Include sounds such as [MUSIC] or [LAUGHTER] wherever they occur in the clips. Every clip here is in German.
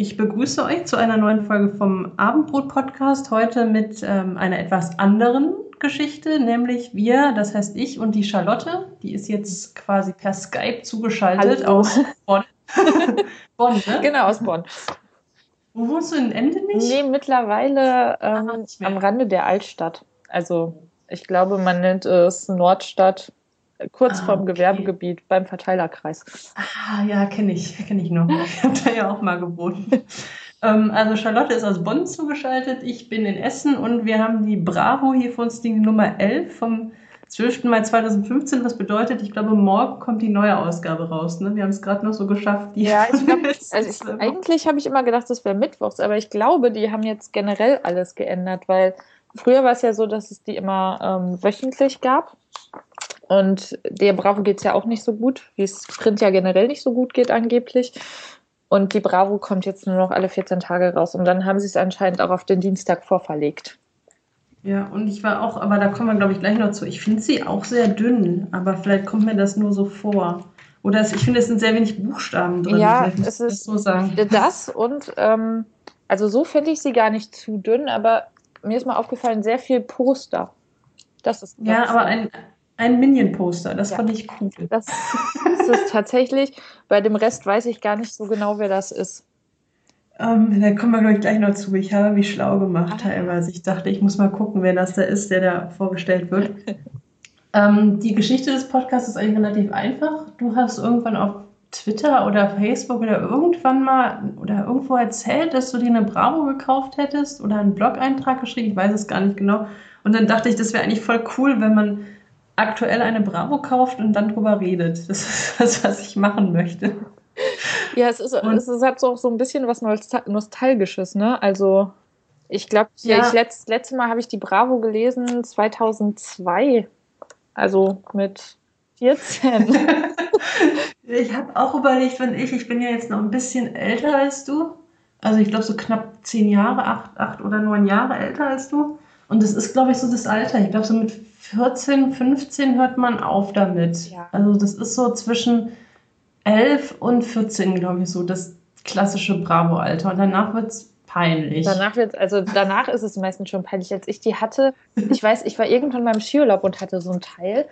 Ich begrüße euch zu einer neuen Folge vom Abendbrot-Podcast. Heute mit ähm, einer etwas anderen Geschichte, nämlich wir, das heißt ich und die Charlotte, die ist jetzt quasi per Skype zugeschaltet Hallo. aus Bonn. [LAUGHS] Bonn, ne? Genau, aus Bonn. Wo wohnst du in Endenich? Nee, mittlerweile ähm, ah, am Rande der Altstadt. Also ich glaube, man nennt es Nordstadt kurz ah, vorm okay. Gewerbegebiet beim Verteilerkreis. Ah, ja, kenne ich, kenne ich noch. [LAUGHS] Ich habe da ja auch mal gewohnt. ähm, also Charlotte ist aus Bonn zugeschaltet, ich bin in Essen und wir haben die Bravo hier vor uns, die Nummer 11 vom 12. Mai 2015, was bedeutet, ich glaube, morgen kommt die neue Ausgabe raus. Ne? Wir haben es gerade noch so geschafft. ja, ich glaube, [LAUGHS] also eigentlich habe ich immer gedacht, das wäre Mittwochs, aber ich glaube, die haben jetzt generell alles geändert, weil früher war es ja so, dass es die immer ähm, wöchentlich gab. Und der Bravo geht es ja auch nicht so gut, wie es Print ja generell nicht so gut geht angeblich. Und die Bravo kommt jetzt nur noch alle 14 Tage raus. Und dann haben sie es anscheinend auch auf den Dienstag vorverlegt. Ja, und ich war auch, aber da kommen wir, glaube ich, gleich noch zu. Ich finde sie auch sehr dünn, aber vielleicht kommt mir das nur so vor. Oder es, ich finde, es sind sehr wenig Buchstaben drin. Ja, es ist so sagen. das und ähm, also so finde ich sie gar nicht zu dünn, aber mir ist mal aufgefallen, sehr viel Poster. Das ist ja, aber ein, ein Minion-Poster, das ja. fand ich cool. Das ist es tatsächlich. Bei dem Rest weiß ich gar nicht so genau, wer das ist. Ähm, da kommen wir, glaube ich, gleich noch zu. Ich habe mich schlau gemacht ah. teilweise. Ich dachte, ich muss mal gucken, wer das da ist, der da vorgestellt wird. [LAUGHS] ähm, die Geschichte des Podcasts ist eigentlich relativ einfach. Du hast irgendwann auf Twitter oder Facebook oder irgendwann mal oder irgendwo erzählt, dass du dir eine Bravo gekauft hättest oder einen Blog-Eintrag geschrieben. Ich weiß es gar nicht genau. Und dann dachte ich, das wäre eigentlich voll cool, wenn man aktuell eine Bravo kauft und dann drüber redet. Das ist [LAUGHS] das, was ich machen möchte. Ja, es ist, und, es ist halt so, so ein bisschen was Nostalgisches, ne? Also, ich glaube, ja. ich letzt, letzte Mal habe ich die Bravo gelesen 2002. Also mit 14. [LAUGHS] [LAUGHS] ich habe auch überlegt, wenn ich, ich bin ja jetzt noch ein bisschen älter als du. Also ich glaube so knapp zehn Jahre, acht, acht oder neun Jahre älter als du. Und das ist, glaube ich, so das Alter. Ich glaube, so mit 14, 15 hört man auf damit. Ja. Also das ist so zwischen 11 und 14, glaube ich, so das klassische Bravo-Alter. Und danach wird es peinlich. Danach wird also danach ist es meistens schon peinlich. Als ich die hatte, ich weiß, ich war irgendwann beim Skiurlaub und hatte so ein Teil.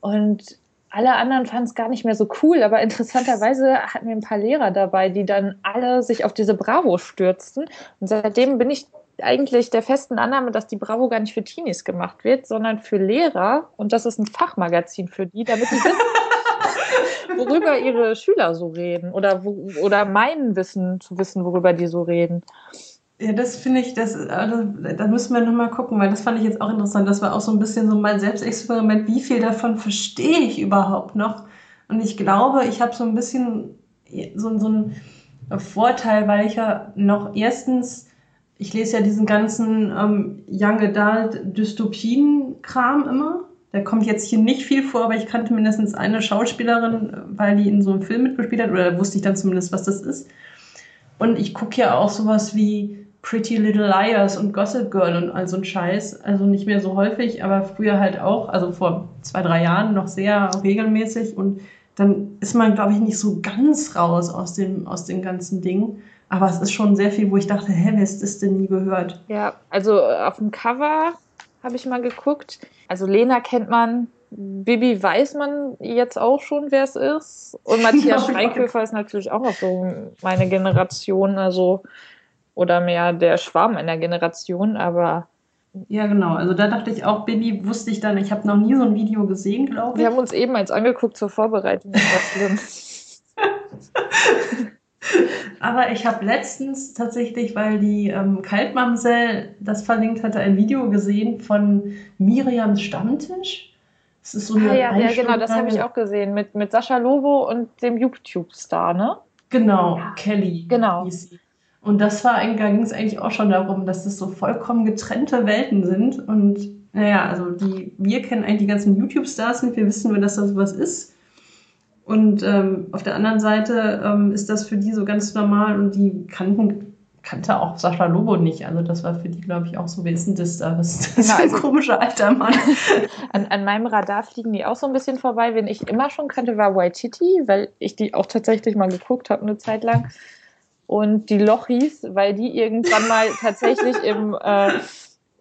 Und alle anderen fanden es gar nicht mehr so cool, aber interessanterweise hatten wir ein paar Lehrer dabei, die dann alle sich auf diese Bravo stürzten. Und seitdem bin ich eigentlich der festen Annahme, dass die Bravo gar nicht für Teenies gemacht wird, sondern für Lehrer und das ist ein Fachmagazin für die, damit die wissen, [LAUGHS] worüber ihre Schüler so reden oder, wo, oder meinen Wissen zu wissen, worüber die so reden. Ja, das finde ich, das, also, da müssen wir nochmal gucken, weil das fand ich jetzt auch interessant. Das war auch so ein bisschen so mein Selbstexperiment. Wie viel davon verstehe ich überhaupt noch? Und ich glaube, ich habe so ein bisschen so, so einen Vorteil, weil ich ja noch erstens ich lese ja diesen ganzen ähm, Young Adult Dystopien-Kram immer. Da kommt jetzt hier nicht viel vor, aber ich kannte mindestens eine Schauspielerin, weil die in so einem Film mitgespielt hat, oder wusste ich dann zumindest, was das ist. Und ich gucke ja auch sowas wie Pretty Little Liars und Gossip Girl und all so ein Scheiß. Also nicht mehr so häufig, aber früher halt auch, also vor zwei, drei Jahren noch sehr regelmäßig. Und dann ist man, glaube ich, nicht so ganz raus aus dem, aus den ganzen Dingen. Aber es ist schon sehr viel, wo ich dachte, hä, wer ist das denn nie gehört? Ja, also äh, auf dem Cover habe ich mal geguckt. Also Lena kennt man, Bibi weiß man jetzt auch schon, wer es ist. Und [LAUGHS] Matthias Schweighöfer ist natürlich auch noch so meine Generation, also oder mehr der Schwarm einer Generation, aber ja, genau. Also da dachte ich auch, Bibi wusste ich dann, ich habe noch nie so ein Video gesehen, glaube ich. Wir haben uns eben eins angeguckt zur Vorbereitung. [LAUGHS] [LAUGHS] [LAUGHS] Aber ich habe letztens tatsächlich, weil die ähm, Kaltmamsel das verlinkt hatte, ein Video gesehen von Miriams Stammtisch. Das ist so eine ah, ja, ja, genau, das habe ich auch gesehen mit, mit Sascha Lobo und dem YouTube-Star, ne? Genau, ja. Kelly. Genau. Und das war ging es eigentlich auch schon darum, dass das so vollkommen getrennte Welten sind. Und naja, also die, wir kennen eigentlich die ganzen YouTube-Stars nicht, wir wissen nur, dass da sowas ist. Und ähm, auf der anderen Seite ähm, ist das für die so ganz normal und die kannten, kannte auch Sascha Lobo nicht. Also das war für die, glaube ich, auch so, wer ist denn das da? Was ist das genau, für ein also, komischer alter Mann? [LAUGHS] an, an meinem Radar fliegen die auch so ein bisschen vorbei. Wen ich immer schon kannte, war Waititi, weil ich die auch tatsächlich mal geguckt habe eine Zeit lang. und die Lochis, weil die irgendwann mal [LAUGHS] tatsächlich im äh,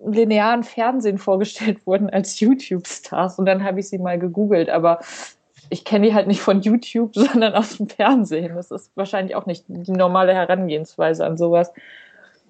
linearen Fernsehen vorgestellt wurden als YouTube-Stars. Und dann habe ich sie mal gegoogelt, aber ich kenne die halt nicht von YouTube, [LAUGHS] sondern aus dem Fernsehen. Das ist wahrscheinlich auch nicht die normale Herangehensweise an sowas.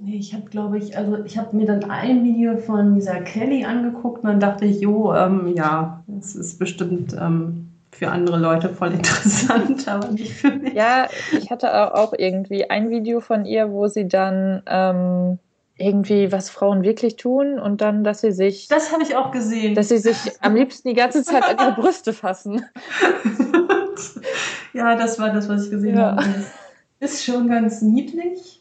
Nee, ich habe, glaube ich, also ich habe mir dann ein Video von dieser Kelly angeguckt und dann dachte ich, jo, ähm, ja, es ist bestimmt ähm, für andere Leute voll [LAUGHS] interessant, aber nicht für mich. Ja, ich hatte auch irgendwie ein Video von ihr, wo sie dann ähm, irgendwie, was Frauen wirklich tun und dann, dass sie sich. Das habe ich auch gesehen. Dass sie sich am liebsten die ganze Zeit an ihre Brüste fassen. [LAUGHS] ja, das war das, was ich gesehen ja. habe. Ist schon ganz niedlich.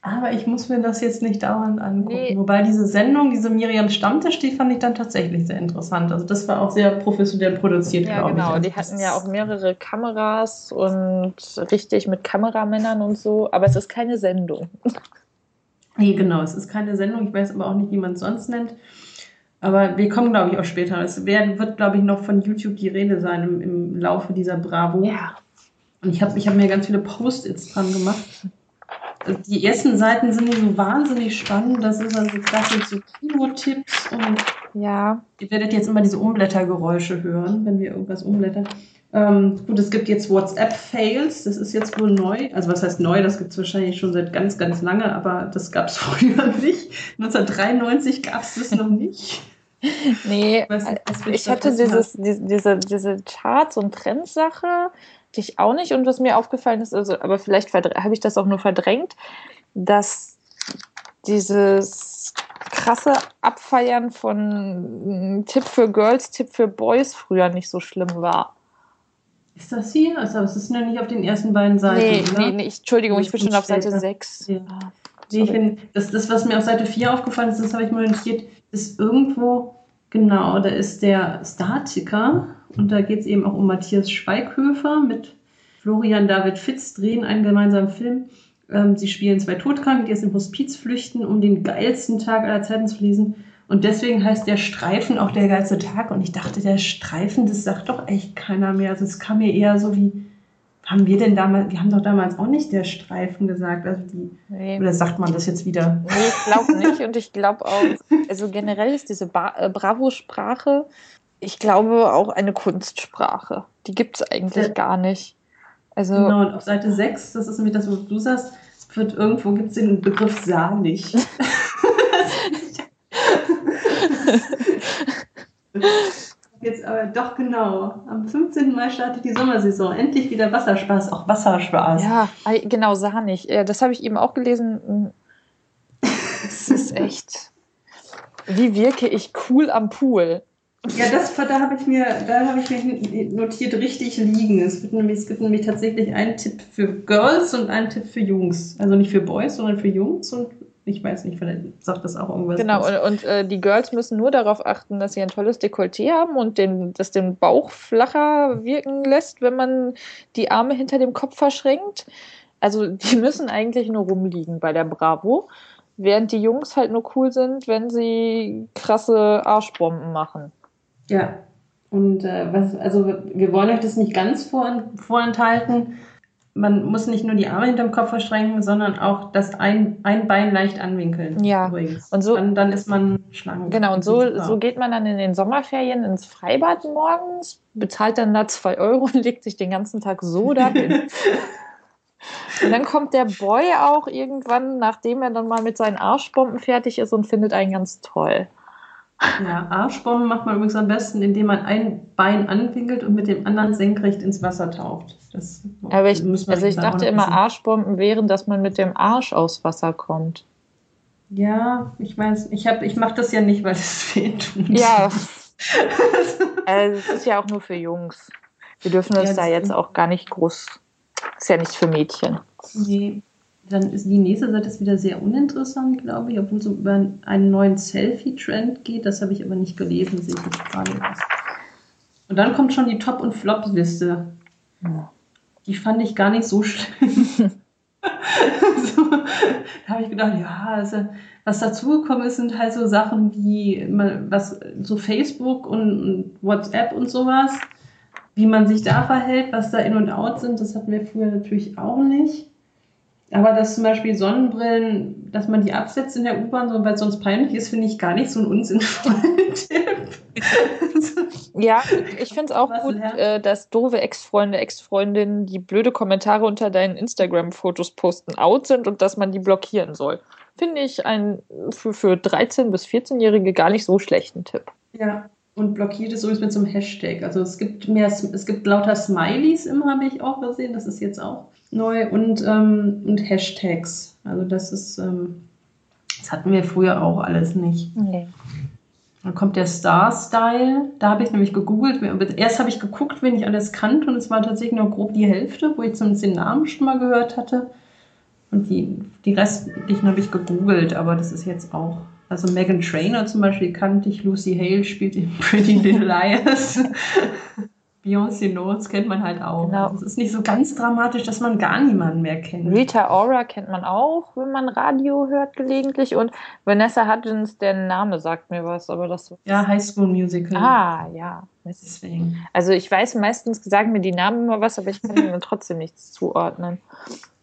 Aber ich muss mir das jetzt nicht dauernd angucken. Nee. Wobei diese Sendung, diese Miriam Stammtisch, die fand ich dann tatsächlich sehr interessant. Also das war auch sehr professionell produziert, ja, glaube genau. ich. Genau, die hatten ja auch mehrere Kameras und richtig mit Kameramännern und so. Aber es ist keine Sendung. Nee, genau, es ist keine Sendung. Ich weiß aber auch nicht, wie man es sonst nennt. Aber wir kommen, glaube ich, auch später. Es wird, glaube ich, noch von YouTube die Rede sein im, im Laufe dieser Bravo. Ja. Und ich habe ich hab mir ganz viele Post-its dran gemacht die ersten Seiten sind so wahnsinnig spannend. Das ist also klassisch so Kino-Tipps und ja. ihr werdet jetzt immer diese Umblättergeräusche hören, wenn wir irgendwas umblättern. Ähm, gut, es gibt jetzt WhatsApp-Fails, das ist jetzt wohl neu. Also was heißt neu? Das gibt es wahrscheinlich schon seit ganz, ganz lange, aber das gab es [LAUGHS] früher nicht. 1993 gab es das noch nicht. [LAUGHS] Nee, nicht, ich hatte dieses, diese, diese Charts- und Trendsache ich auch nicht. Und was mir aufgefallen ist, also, aber vielleicht habe ich das auch nur verdrängt, dass dieses krasse Abfeiern von Tipp für Girls, Tipp für Boys früher nicht so schlimm war. Ist das hier? Also, es ist ja nicht auf den ersten beiden Seiten. Nee, oder? nee, nee ich, Entschuldigung, ich bin schon auf Seite 6. Ja. Ah, nee, ich find, das, das, was mir auf Seite 4 aufgefallen ist, das habe ich mal notiert, ist irgendwo, genau, da ist der Statiker und da geht es eben auch um Matthias Schweighöfer mit Florian David Fitz drehen einen gemeinsamen Film. Ähm, sie spielen zwei Todkranke, die aus dem Hospiz flüchten, um den geilsten Tag aller Zeiten zu lesen. Und deswegen heißt der Streifen auch der geilste Tag. Und ich dachte, der Streifen, das sagt doch echt keiner mehr. Also es kam mir eher so wie, haben wir denn damals, wir haben doch damals auch nicht der Streifen gesagt. Also die, nee. Oder sagt man das jetzt wieder? Nee, ich glaube [LAUGHS] nicht. Und ich glaube auch, also generell ist diese äh, Bravo-Sprache ich glaube, auch eine Kunstsprache. Die gibt es eigentlich ja. gar nicht. Also, genau, und auf Seite 6, das ist nämlich das, was du sagst, wird irgendwo gibt es den Begriff sahnig. [LAUGHS] [LAUGHS] Jetzt aber doch genau. Am 15. Mai startet die Sommersaison. Endlich wieder Wasserspaß, auch Wasserspaß. Ja, genau, sahnig. Das habe ich eben auch gelesen. Es ist echt. Wie wirke ich cool am Pool? Ja, das, da habe ich mir, da habe ich mir notiert, richtig liegen. Es, wird nämlich, es gibt nämlich tatsächlich einen Tipp für Girls und einen Tipp für Jungs. Also nicht für Boys, sondern für Jungs und ich weiß nicht, vielleicht sagt das auch irgendwas. Genau, und, und äh, die Girls müssen nur darauf achten, dass sie ein tolles Dekolleté haben und den, das den Bauch flacher wirken lässt, wenn man die Arme hinter dem Kopf verschränkt. Also [LAUGHS] die müssen eigentlich nur rumliegen bei der Bravo, während die Jungs halt nur cool sind, wenn sie krasse Arschbomben machen. Ja, und äh, was, also wir wollen euch das nicht ganz vor, vorenthalten. Man muss nicht nur die Arme hinterm Kopf verschränken, sondern auch das ein, ein Bein leicht anwinkeln. Ja. Übrigens. Und so, dann, dann ist man schlank. Genau, und so, so geht man dann in den Sommerferien ins Freibad morgens, bezahlt dann da zwei Euro und [LAUGHS] legt sich den ganzen Tag so dahin. [LAUGHS] und dann kommt der Boy auch irgendwann, nachdem er dann mal mit seinen Arschbomben fertig ist und findet einen ganz toll. Ja, Arschbomben macht man übrigens am besten, indem man ein Bein anwinkelt und mit dem anderen senkrecht ins Wasser taucht. Das Aber ich, also ich dachte immer. Arschbomben wären, dass man mit dem Arsch aus Wasser kommt. Ja, ich weiß, ich, ich mache das ja nicht, weil es weh tut. Ja. [LAUGHS] also, es ist ja auch nur für Jungs. Wir dürfen uns ja, da jetzt auch gar nicht groß. Ist ja nicht für Mädchen. Nee. Dann ist die nächste Seite ist wieder sehr uninteressant, glaube ich, obwohl es über einen neuen Selfie-Trend geht. Das habe ich aber nicht gelesen, sehe ich gerade. Und dann kommt schon die Top- und Flop-Liste. Ja. Die fand ich gar nicht so schlimm. [LAUGHS] [LAUGHS] so, da habe ich gedacht, ja, also, was dazugekommen ist, sind halt so Sachen wie was so Facebook und WhatsApp und sowas. Wie man sich da verhält, was da in und out sind, das hatten wir früher natürlich auch nicht. Aber dass zum Beispiel Sonnenbrillen, dass man die absetzt in der U-Bahn, so, weil es sonst peinlich ist, finde ich gar nicht so einen unsinnvollen [LAUGHS] Tipp. Ja, ich finde es auch gut, äh, dass doofe Ex-Freunde, Ex-Freundinnen, die blöde Kommentare unter deinen Instagram-Fotos posten, out sind und dass man die blockieren soll. Finde ich ein für, für 13- bis 14-Jährige gar nicht so schlechten Tipp. Ja, und blockiert es sowieso mit so einem Hashtag. Also es gibt mehr, es gibt lauter Smileys immer, habe ich auch gesehen. Das ist jetzt auch neu und, ähm, und Hashtags. Also das ist, ähm, das hatten wir früher auch alles nicht. Nee. Dann kommt der Star-Style. Da habe ich nämlich gegoogelt. Erst habe ich geguckt, wen ich alles kannte und es war tatsächlich nur grob die Hälfte, wo ich zumindest den Namen schon mal gehört hatte. Und die, die restlichen habe ich gegoogelt, aber das ist jetzt auch. Also Megan Trainer zum Beispiel kannte ich, Lucy Hale spielt in Pretty Little [LAUGHS] Liars. Beyoncé Knowles kennt man halt auch. Genau. Es ist nicht so ganz dramatisch, dass man gar niemanden mehr kennt. Rita Ora kennt man auch, wenn man Radio hört gelegentlich. Und Vanessa Hudgens, der Name sagt mir was, aber das. Ja, High School Musical. Ah, ja. Deswegen. Also ich weiß meistens, sagen mir die Namen immer was, aber ich kann ihnen [LAUGHS] trotzdem nichts zuordnen.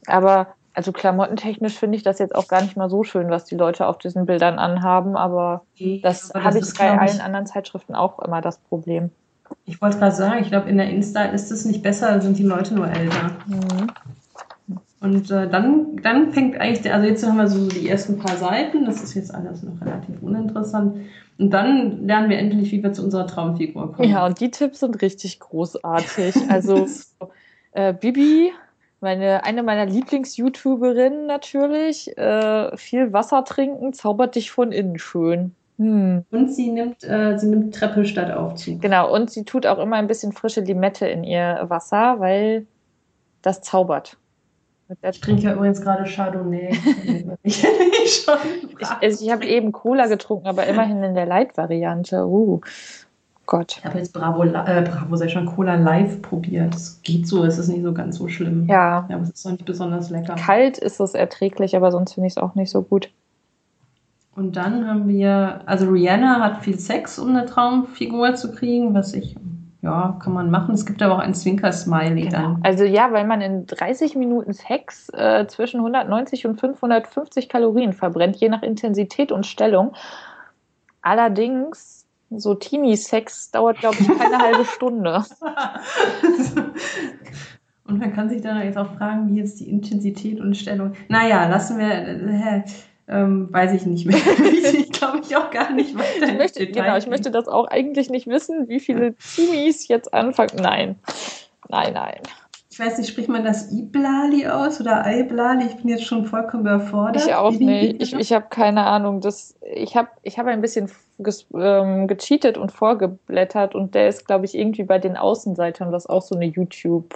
Aber also klamottentechnisch finde ich das jetzt auch gar nicht mal so schön, was die Leute auf diesen Bildern anhaben, aber das, das habe ich bei allen anderen Zeitschriften auch immer das Problem. Ich wollte gerade sagen, ich glaube, in der Insta ist es nicht besser, sind die Leute nur älter. Mhm. Und äh, dann, dann fängt eigentlich, der, also jetzt haben wir so die ersten paar Seiten, das ist jetzt alles noch relativ uninteressant. Und dann lernen wir endlich, wie wir zu unserer Traumfigur kommen. Ja, und die Tipps sind richtig großartig. Also [LAUGHS] äh, Bibi, meine, eine meiner Lieblings-YouTuberinnen natürlich, äh, viel Wasser trinken, zaubert dich von innen schön. Hm. Und sie nimmt, äh, sie nimmt Treppe statt Aufzug. Genau, und sie tut auch immer ein bisschen frische Limette in ihr Wasser, weil das zaubert. Ich trinke ja übrigens gerade Chardonnay. [LAUGHS] ich ich, also ich habe eben Cola getrunken, aber immerhin in der Light-Variante. Uh, Gott. Ich habe jetzt Bravo, äh, Bravo, sei schon Cola live probiert. Es geht so, es ist nicht so ganz so schlimm. Ja. Ja, aber es ist auch nicht besonders lecker. Kalt ist es erträglich, aber sonst finde ich es auch nicht so gut. Und dann haben wir, also Rihanna hat viel Sex, um eine Traumfigur zu kriegen, was ich, ja, kann man machen. Es gibt aber auch ein Zwinker-Smiley genau. dann. Also ja, weil man in 30 Minuten Sex äh, zwischen 190 und 550 Kalorien verbrennt, je nach Intensität und Stellung. Allerdings, so Teenie-Sex dauert, glaube ich, keine halbe [LAUGHS] Stunde. Und man kann sich dann jetzt auch fragen, wie jetzt die Intensität und Stellung. Naja, lassen wir. Äh, ähm, weiß ich nicht mehr. [LAUGHS] ich glaube ich auch gar nicht weiter. Ich möchte, genau, ich möchte das auch eigentlich nicht wissen, wie viele Teenies jetzt anfangen. Nein, nein, nein. Ich weiß nicht, spricht man das Iblali aus oder Iblali? Ich bin jetzt schon vollkommen überfordert. Ich auch nicht. Ich, ich habe keine Ahnung. Das, ich habe ich hab ein bisschen ges, ähm, gecheatet und vorgeblättert und der ist, glaube ich, irgendwie bei den Außenseitern, was auch so eine YouTube-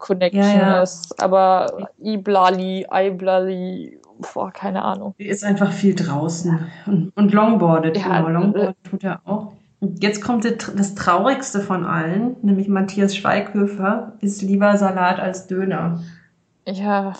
Connection ja, ja. ist. Aber Iblali, Iblali, boah, keine Ahnung. Die ist einfach viel draußen und, und longboardet. Ja, genau, longboardet tut er auch. Und jetzt kommt das Traurigste von allen, nämlich Matthias Schweighöfer, ist lieber Salat als Döner. Ja.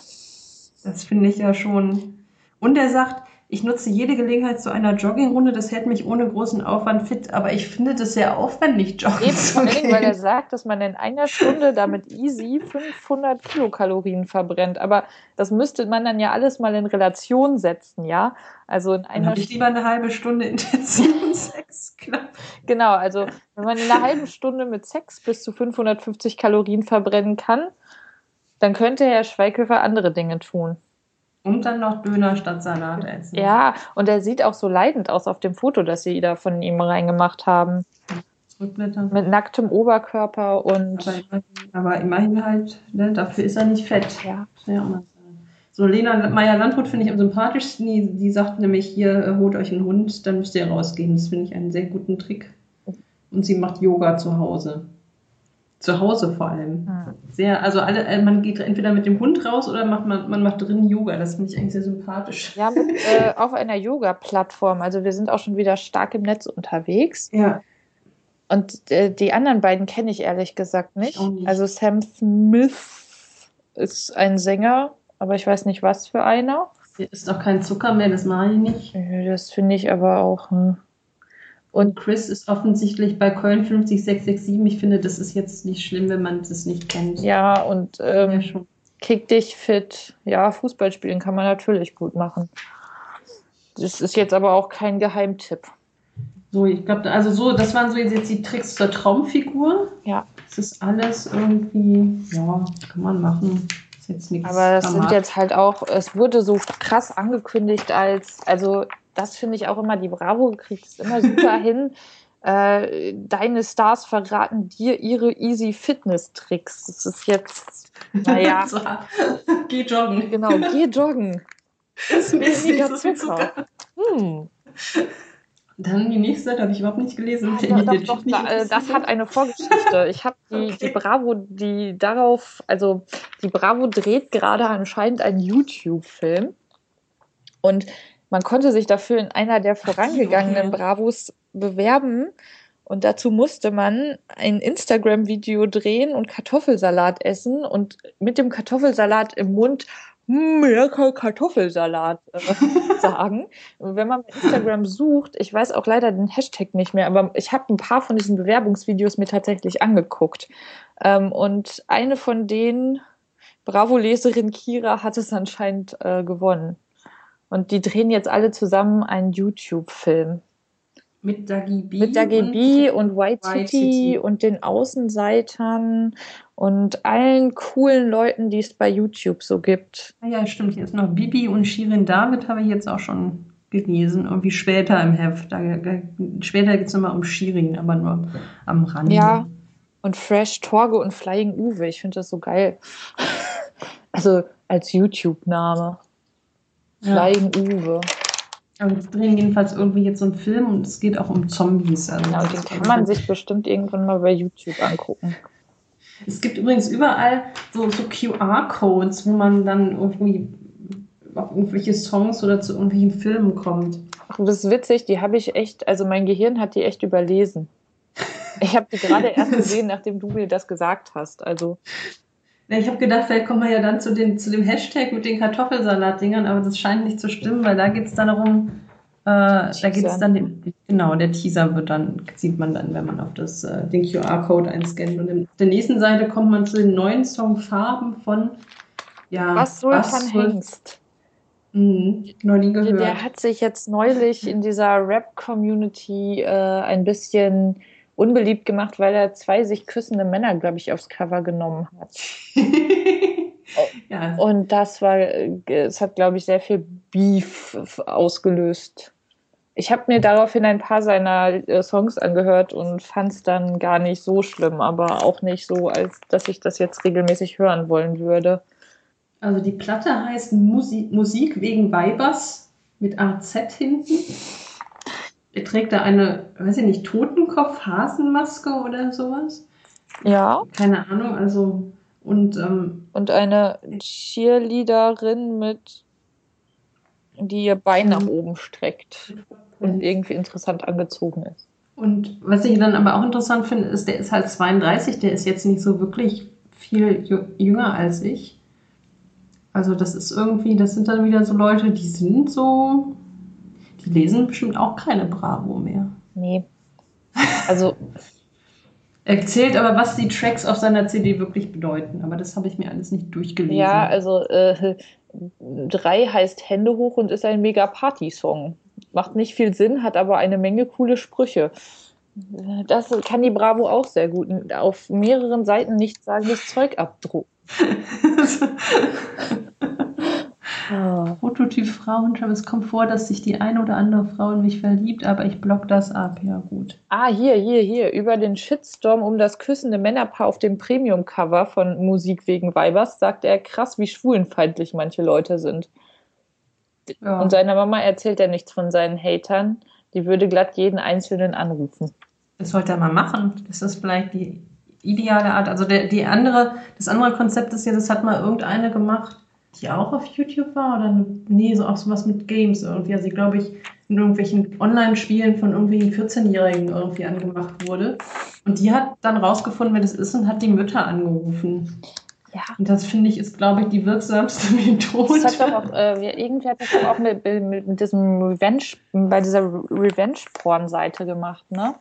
Das finde ich ja schon. Und er sagt, ich nutze jede Gelegenheit zu einer Joggingrunde, das hält mich ohne großen Aufwand fit, aber ich finde das sehr aufwendig, joggen Eben, zu gehen. weil er sagt, dass man in einer Stunde damit easy 500 Kilokalorien verbrennt, aber das müsste man dann ja alles mal in Relation setzen, ja? Also in einer dann ich lieber eine halbe Stunde intensiven Sex, klar. [LAUGHS] Genau, also wenn man in einer halben Stunde mit Sex bis zu 550 Kalorien verbrennen kann, dann könnte Herr Schweighöfer andere Dinge tun. Und dann noch Döner statt Salat essen. Ja, und er sieht auch so leidend aus auf dem Foto, das sie da von ihm reingemacht haben. Rückblätter. Mit nacktem Oberkörper und. Aber immerhin, aber immerhin halt, ne, dafür ist er nicht fett. Ja. ja so, Lena Meyer-Landrut finde ich am sympathischsten. Die, die sagt nämlich hier, äh, holt euch einen Hund, dann müsst ihr rausgehen. Das finde ich einen sehr guten Trick. Und sie macht Yoga zu Hause. Zu Hause vor allem. Hm. Sehr, also alle, äh, man geht entweder mit dem Hund raus oder macht man, man macht drin Yoga. Das finde ich eigentlich sehr sympathisch. Ja, mit, äh, auf einer Yoga-Plattform. Also wir sind auch schon wieder stark im Netz unterwegs. Ja. Und äh, die anderen beiden kenne ich ehrlich gesagt nicht. nicht. Also Sam Smith ist ein Sänger, aber ich weiß nicht, was für einer. Ist doch kein Zucker mehr, das mache ich nicht. Das finde ich aber auch. Hm. Und Chris ist offensichtlich bei Köln 50667. Ich finde, das ist jetzt nicht schlimm, wenn man das nicht kennt. Ja, und ähm, ja, Kick dich fit. Ja, Fußball spielen kann man natürlich gut machen. Das ist jetzt aber auch kein Geheimtipp. So, ich glaube, also so, das waren so jetzt die Tricks zur Traumfigur. Ja. Das ist alles irgendwie, ja, kann man machen. Ist jetzt nichts. Aber das sind jetzt halt auch, es wurde so krass angekündigt als, also das finde ich auch immer, die Bravo kriegt es immer super [LAUGHS] hin. Äh, deine Stars verraten dir ihre easy Fitness-Tricks. Das ist jetzt, naja. [LAUGHS] geh joggen. Genau, geh joggen. Ist weniger Zucker. Hm. Dann die nächste Seite habe ich überhaupt nicht gelesen. Ja, doch, doch, da, äh, das hat eine [LAUGHS] Vorgeschichte. Ich habe die, die Bravo, die darauf, also die Bravo dreht gerade anscheinend einen YouTube-Film. Und man konnte sich dafür in einer der vorangegangenen Bravos bewerben. Und dazu musste man ein Instagram-Video drehen und Kartoffelsalat essen und mit dem Kartoffelsalat im Mund Miracle Kartoffelsalat äh, [LAUGHS] sagen. wenn man bei Instagram sucht, ich weiß auch leider den Hashtag nicht mehr, aber ich habe ein paar von diesen Bewerbungsvideos mir tatsächlich angeguckt. Ähm, und eine von denen, Bravo-Leserin Kira, hat es anscheinend äh, gewonnen. Und die drehen jetzt alle zusammen einen YouTube-Film. Mit Dagi B. Mit Dagi B und, und White City und den Außenseitern und allen coolen Leuten, die es bei YouTube so gibt. Ah ja, stimmt. Hier ist noch Bibi und Shirin David, habe ich jetzt auch schon gelesen. Irgendwie später im Heft. Da, später geht es nochmal um Shirin, aber nur am Rand. Ja, und Fresh Torge und Flying Uwe. Ich finde das so geil. [LAUGHS] also als YouTube-Name. Flying ja. Uwe. Aber wir drehen jedenfalls irgendwie jetzt so einen Film und es geht auch um Zombies. Also genau, den kann man sich bestimmt irgendwann mal bei YouTube angucken. Es gibt übrigens überall so, so QR-Codes, wo man dann irgendwie auf irgendwelche Songs oder zu irgendwelchen Filmen kommt. Ach, das ist witzig, die habe ich echt, also mein Gehirn hat die echt überlesen. Ich habe die gerade erst [LAUGHS] gesehen, nachdem du mir das gesagt hast. Also ich habe gedacht, vielleicht kommen wir ja dann zu, den, zu dem Hashtag mit den Kartoffelsalat-Dingern, aber das scheint nicht zu stimmen, weil da geht es dann darum, äh, da geht es dann, den, genau, der Teaser wird dann, sieht man dann, wenn man auf das, äh, den QR-Code einscannt. Und auf der nächsten Seite kommt man zu den neuen Song Farben von, ja, was Sultan Hengst. Mhm, noch nie gehört. Der hat sich jetzt neulich in dieser Rap-Community äh, ein bisschen unbeliebt gemacht, weil er zwei sich küssende Männer, glaube ich, aufs Cover genommen hat. [LAUGHS] ja. Und das war, es hat, glaube ich, sehr viel Beef ausgelöst. Ich habe mir daraufhin ein paar seiner äh, Songs angehört und fand es dann gar nicht so schlimm, aber auch nicht so, als dass ich das jetzt regelmäßig hören wollen würde. Also die Platte heißt Musik, Musik wegen Weibers mit AZ hinten. Er trägt da eine, weiß ich nicht, Totenkopf-Hasenmaske oder sowas. Ja. Keine Ahnung, also und ähm, und eine Cheerleaderin mit die ihr Bein nach oben streckt und irgendwie interessant angezogen ist. Und was ich dann aber auch interessant finde, ist, der ist halt 32, der ist jetzt nicht so wirklich viel jünger als ich. Also das ist irgendwie, das sind dann wieder so Leute, die sind so die lesen bestimmt auch keine Bravo mehr. Nee. Also. [LAUGHS] Erzählt aber, was die Tracks auf seiner CD wirklich bedeuten. Aber das habe ich mir alles nicht durchgelesen. Ja, also äh, drei heißt Hände hoch und ist ein mega Party-Song. Macht nicht viel Sinn, hat aber eine Menge coole Sprüche. Das kann die Bravo auch sehr gut. Auf mehreren Seiten nichtsagendes Zeug abdrucken. [LAUGHS] Oh. Prototyp Frauenscham. Es kommt vor, dass sich die eine oder andere Frau in mich verliebt, aber ich block das ab. Ja, gut. Ah, hier, hier, hier. Über den Shitstorm um das küssende Männerpaar auf dem Premium-Cover von Musik wegen Weibers sagt er krass, wie schwulenfeindlich manche Leute sind. Ja. Und seiner Mama erzählt er nichts von seinen Hatern. Die würde glatt jeden Einzelnen anrufen. Das sollte er mal machen. Das ist vielleicht die ideale Art. Also der, die andere, das andere Konzept ist ja, das hat mal irgendeine gemacht die auch auf YouTube war? Oder nee, so auch sowas mit Games irgendwie. Also, glaube ich, in irgendwelchen Online-Spielen von irgendwelchen 14-Jährigen irgendwie angemacht wurde. Und die hat dann rausgefunden, wer das ist und hat die Mütter angerufen. Ja. Und das finde ich ist, glaube ich, die wirksamste [LAUGHS] Methode. Das hat doch auch, äh, irgendwer hat das auch mit, mit, mit diesem Revenge, bei dieser Revenge-Porn-Seite gemacht, ne?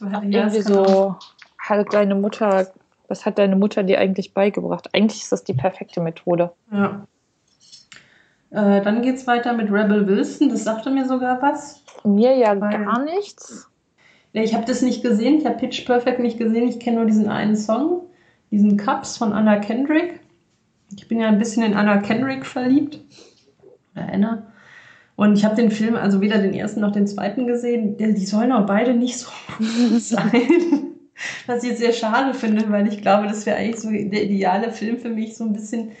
Ja, irgendwie so, halt deine Mutter Was hat deine Mutter dir eigentlich beigebracht? Eigentlich ist das die perfekte Methode. Ja. Äh, dann geht's weiter mit Rebel Wilson. Das sagte mir sogar was. Mir ja Weil, gar nichts. Ja, ich habe das nicht gesehen. Ich habe Pitch Perfect nicht gesehen. Ich kenne nur diesen einen Song, diesen Cups von Anna Kendrick. Ich bin ja ein bisschen in Anna Kendrick verliebt. Oder Anna. Und ich habe den Film, also weder den ersten noch den zweiten gesehen. Die sollen auch beide nicht so [LAUGHS] gut sein. Was ich jetzt sehr schade finde, weil ich glaube, das wäre eigentlich so der ideale Film für mich, so ein bisschen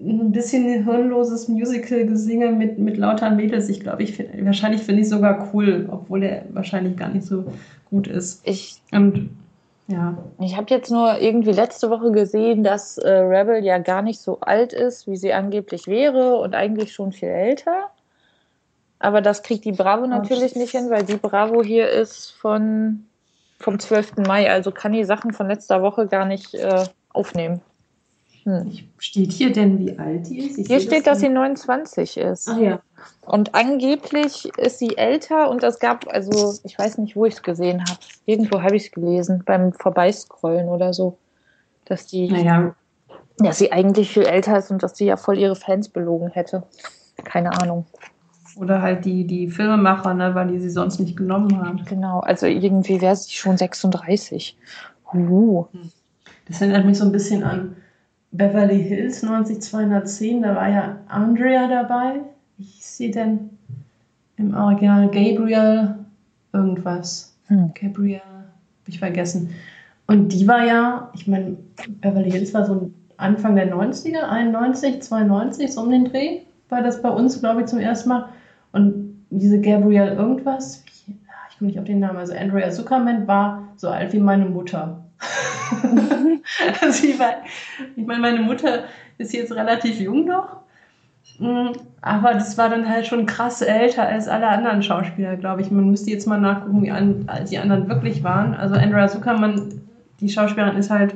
ein bisschen hirnloses Musical-Gesinge mit, mit lauter Mädels. Ich glaube, ich find, wahrscheinlich finde ich sogar cool, obwohl er wahrscheinlich gar nicht so gut ist. Ich, Und, ja. ich habe jetzt nur irgendwie letzte Woche gesehen, dass äh, Rebel ja gar nicht so alt ist, wie sie angeblich wäre und eigentlich schon viel älter. Aber das kriegt die Bravo natürlich nicht hin, weil die Bravo hier ist von vom 12. Mai. Also kann die Sachen von letzter Woche gar nicht äh, aufnehmen. Hm. Steht hier denn, wie alt die ist? Ich hier steht, das dass sie 29 ist. Ach ja. Und angeblich ist sie älter und es gab, also ich weiß nicht, wo ich es gesehen habe. Irgendwo habe ich es gelesen, beim Vorbeiscrollen oder so. Dass die, naja. dass sie eigentlich viel älter ist und dass sie ja voll ihre Fans belogen hätte. Keine Ahnung. Oder halt die, die Filmemacher, ne, weil die sie sonst nicht genommen haben. Genau, also irgendwie wäre sie schon 36. Uh. Das erinnert mich so ein bisschen an Beverly Hills 90210, da war ja Andrea dabei. Wie hieß sie denn im Original? Gabriel irgendwas. Hm. Gabriel, hab ich vergessen. Und die war ja, ich meine, Beverly Hills war so Anfang der 90er, 91, 92, so um den Dreh, war das bei uns, glaube ich, zum ersten Mal. Und diese Gabriel irgendwas, ich komme nicht auf den Namen, also Andrea Zuckerman war so alt wie meine Mutter. [LAUGHS] also ich, war, ich meine, meine Mutter ist jetzt relativ jung noch, mm, aber das war dann halt schon krass älter als alle anderen Schauspieler, glaube ich. Man müsste jetzt mal nachgucken, wie alt die anderen wirklich waren. Also Andrea Zuckermann, die Schauspielerin, ist halt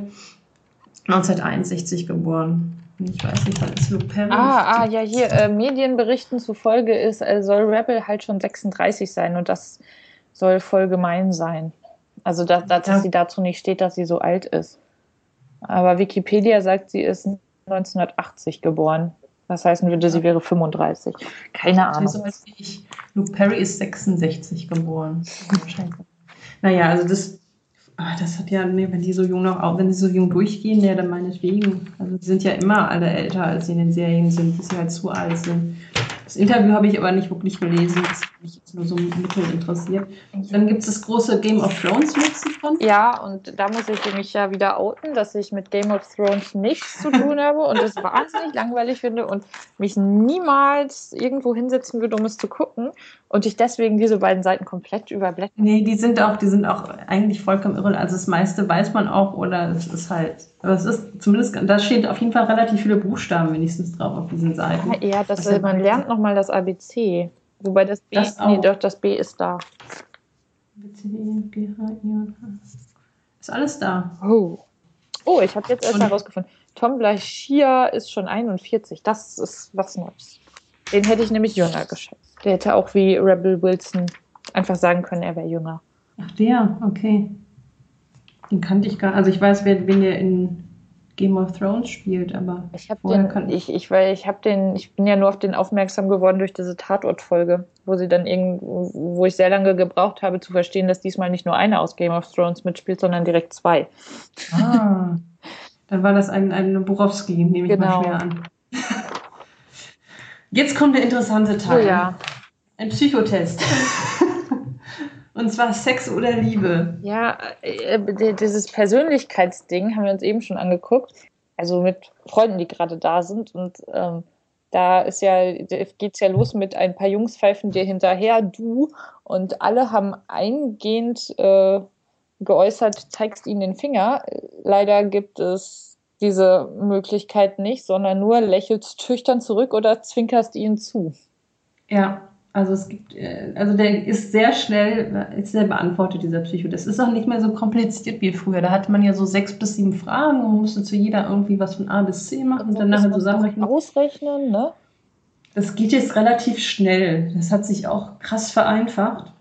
1961 geboren. Ich weiß nicht, ist Luke Perry? Ah, ah ja, hier, äh, Medienberichten zufolge ist, äh, soll Rebel halt schon 36 sein und das soll voll gemein sein. Also, dass, dass ja. sie dazu nicht steht, dass sie so alt ist. Aber Wikipedia sagt, sie ist 1980 geboren. Das heißt, würde sie wäre 35. Keine Ahnung. So als ich. Luke Perry ist 66 geboren. [LAUGHS] naja, also das, ah, das hat ja, nee, wenn die so jung noch, wenn sie so jung durchgehen, ja, dann meinetwegen. Also die sind ja immer alle älter, als sie in den Serien sind, bis sie halt zu alt sind. Das Interview habe ich aber nicht wirklich gelesen, das hat mich jetzt nur so mittel interessiert. Dann gibt es das große Game of Thrones Lexikon. Ja, und da muss ich mich ja wieder outen, dass ich mit Game of Thrones nichts zu tun habe und es wahnsinnig [LAUGHS] langweilig finde und mich niemals irgendwo hinsetzen würde, um es zu gucken und ich deswegen diese beiden Seiten komplett überblätter. Nee, die sind auch, die sind auch eigentlich vollkommen irre. Also das meiste weiß man auch oder es ist halt, aber es ist zumindest, da steht auf jeden Fall relativ viele Buchstaben wenigstens drauf auf diesen Seiten. Ja, das, man lernt nochmal das ABC. Wobei das B, das nee, doch, das B ist da. B, C, D, E, G, H, I, J, K. Ist alles da. Oh. Oh, ich habe jetzt erst herausgefunden. Tom Blachier ist schon 41. Das ist was Neues. Den hätte ich nämlich jünger geschätzt. Der hätte auch wie Rebel Wilson einfach sagen können, er wäre jünger. Ach, der, okay. Den kannte ich gar nicht. Also ich weiß, wer, wen der in Game of Thrones spielt, aber ich habe den, ich, ich, weil ich habe den, ich bin ja nur auf den aufmerksam geworden durch diese Tatortfolge, wo sie dann irgendwo, wo ich sehr lange gebraucht habe zu verstehen, dass diesmal nicht nur einer aus Game of Thrones mitspielt, sondern direkt zwei. Ah, dann war das ein, ein Borowski, nehme ich genau. mal schwer an. Jetzt kommt der interessante Teil. Oh ja. Ein Psychotest. [LAUGHS] Und zwar Sex oder Liebe. Ja, äh, dieses Persönlichkeitsding haben wir uns eben schon angeguckt. Also mit Freunden, die gerade da sind. Und ähm, da ist ja, geht's ja los mit ein paar Jungs pfeifen dir hinterher, du. Und alle haben eingehend äh, geäußert, zeigst ihnen den Finger. Leider gibt es diese Möglichkeit nicht, sondern nur lächelst schüchtern zurück oder zwinkerst ihnen zu. Ja, also es gibt, äh, also der ist sehr schnell, ist sehr beantwortet, dieser Psycho. Das ist auch nicht mehr so kompliziert wie früher. Da hatte man ja so sechs bis sieben Fragen und musste zu jeder irgendwie was von A bis C machen und dann nachher zusammenrechnen. Ausrechnen, ne? Das geht jetzt relativ schnell. Das hat sich auch krass vereinfacht.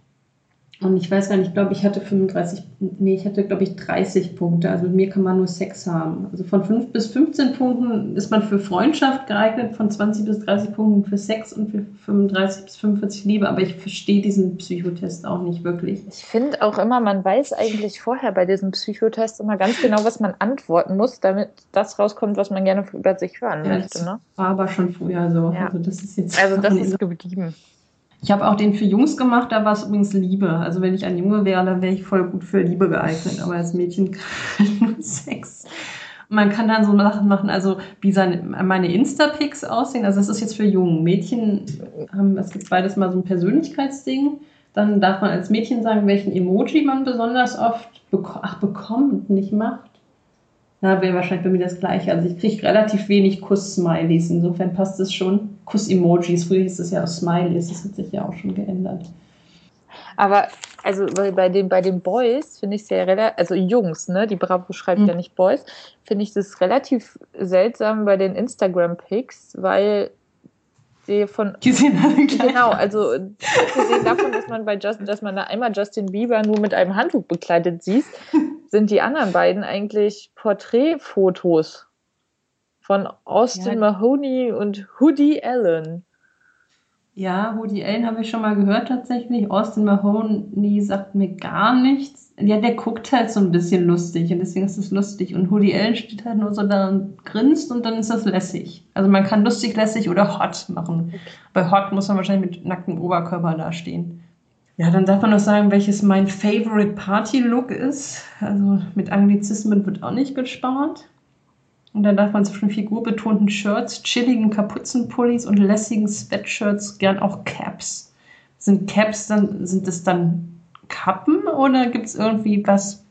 Und ich weiß gar nicht, ich glaube, ich hatte 35, nee, ich hatte, glaube ich, 30 Punkte. Also mit mir kann man nur Sex haben. Also von 5 bis 15 Punkten ist man für Freundschaft geeignet, von 20 bis 30 Punkten für Sex und für 35 bis 45 Liebe. Aber ich verstehe diesen Psychotest auch nicht wirklich. Ich finde auch immer, man weiß eigentlich vorher bei diesem Psychotest immer ganz genau, was man antworten muss, damit das rauskommt, was man gerne über sich hören ja, möchte. Ne? War aber schon früher so. Ja. Also das ist jetzt. Also das ist geblieben. Ich habe auch den für Jungs gemacht, da war es übrigens Liebe. Also wenn ich ein Junge wäre, dann wäre ich voll gut für Liebe geeignet. Aber als Mädchen [LAUGHS] nur Sex. Man kann dann so Sachen machen, also wie seine, meine Insta-Pics aussehen. Also das ist jetzt für Jungen. Mädchen es gibt beides mal so ein Persönlichkeitsding. Dann darf man als Mädchen sagen, welchen Emoji man besonders oft bek ach, bekommt, nicht macht. Na, wäre wahrscheinlich bei mir das Gleiche. Also ich kriege relativ wenig Kuss-Smileys. Insofern passt es schon. Kuss-Emojis. Früher hieß es ja auch Smileys. Das hat sich ja auch schon geändert. Aber also bei den, bei den Boys finde ich es ja relativ, also Jungs, ne, die Bravo schreibt mhm. ja nicht Boys, finde ich das relativ seltsam bei den Instagram-Pics, weil die von. Die sehen alle gleich Genau, also abgesehen davon, dass man bei Justin, dass man da einmal Justin Bieber nur mit einem Handtuch bekleidet sieht, [LAUGHS] sind die anderen beiden eigentlich Porträtfotos von Austin ja. Mahoney und Hoodie Allen. Ja, Woody Allen habe ich schon mal gehört tatsächlich. Austin Mahoney sagt mir gar nichts. Ja, der guckt halt so ein bisschen lustig und deswegen ist es lustig. Und Woody Allen steht halt nur so da und grinst und dann ist das lässig. Also man kann lustig, lässig oder hot machen. Okay. Bei hot muss man wahrscheinlich mit nacktem Oberkörper dastehen. Ja, dann darf man noch sagen, welches mein Favorite Party Look ist. Also mit Anglizismen wird auch nicht gespart. Und dann darf man zwischen figurbetonten Shirts, chilligen Kapuzenpullis und lässigen Sweatshirts gern auch Caps. Sind Caps dann, sind es dann Kappen oder gibt es irgendwie was?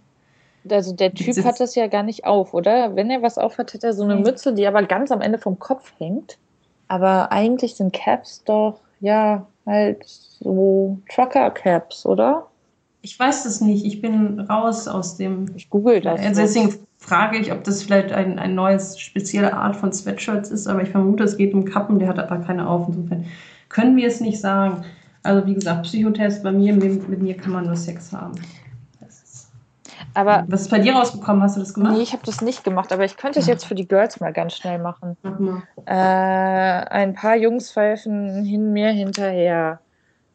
Also der Typ hat das ja gar nicht auf, oder? Wenn er was auf hat, hat er so eine Mütze, die aber ganz am Ende vom Kopf hängt. Aber eigentlich sind Caps doch, ja, halt so Trucker-Caps, oder? Ich weiß das nicht. Ich bin raus aus dem. Ich google das. Also deswegen frage ich, ob das vielleicht ein, ein neues, spezielle Art von Sweatshirts ist, aber ich vermute, es geht um Kappen, der hat aber keine auf. Insofern können wir es nicht sagen. Also wie gesagt, Psychotest bei mir, mit, mit mir kann man nur Sex haben. Aber was ist bei dir rausgekommen? Hast du das gemacht? Nee, ich habe das nicht gemacht, aber ich könnte es jetzt für die Girls mal ganz schnell machen. Mach mal. Äh, ein paar Jungs pfeifen hin mir hinterher.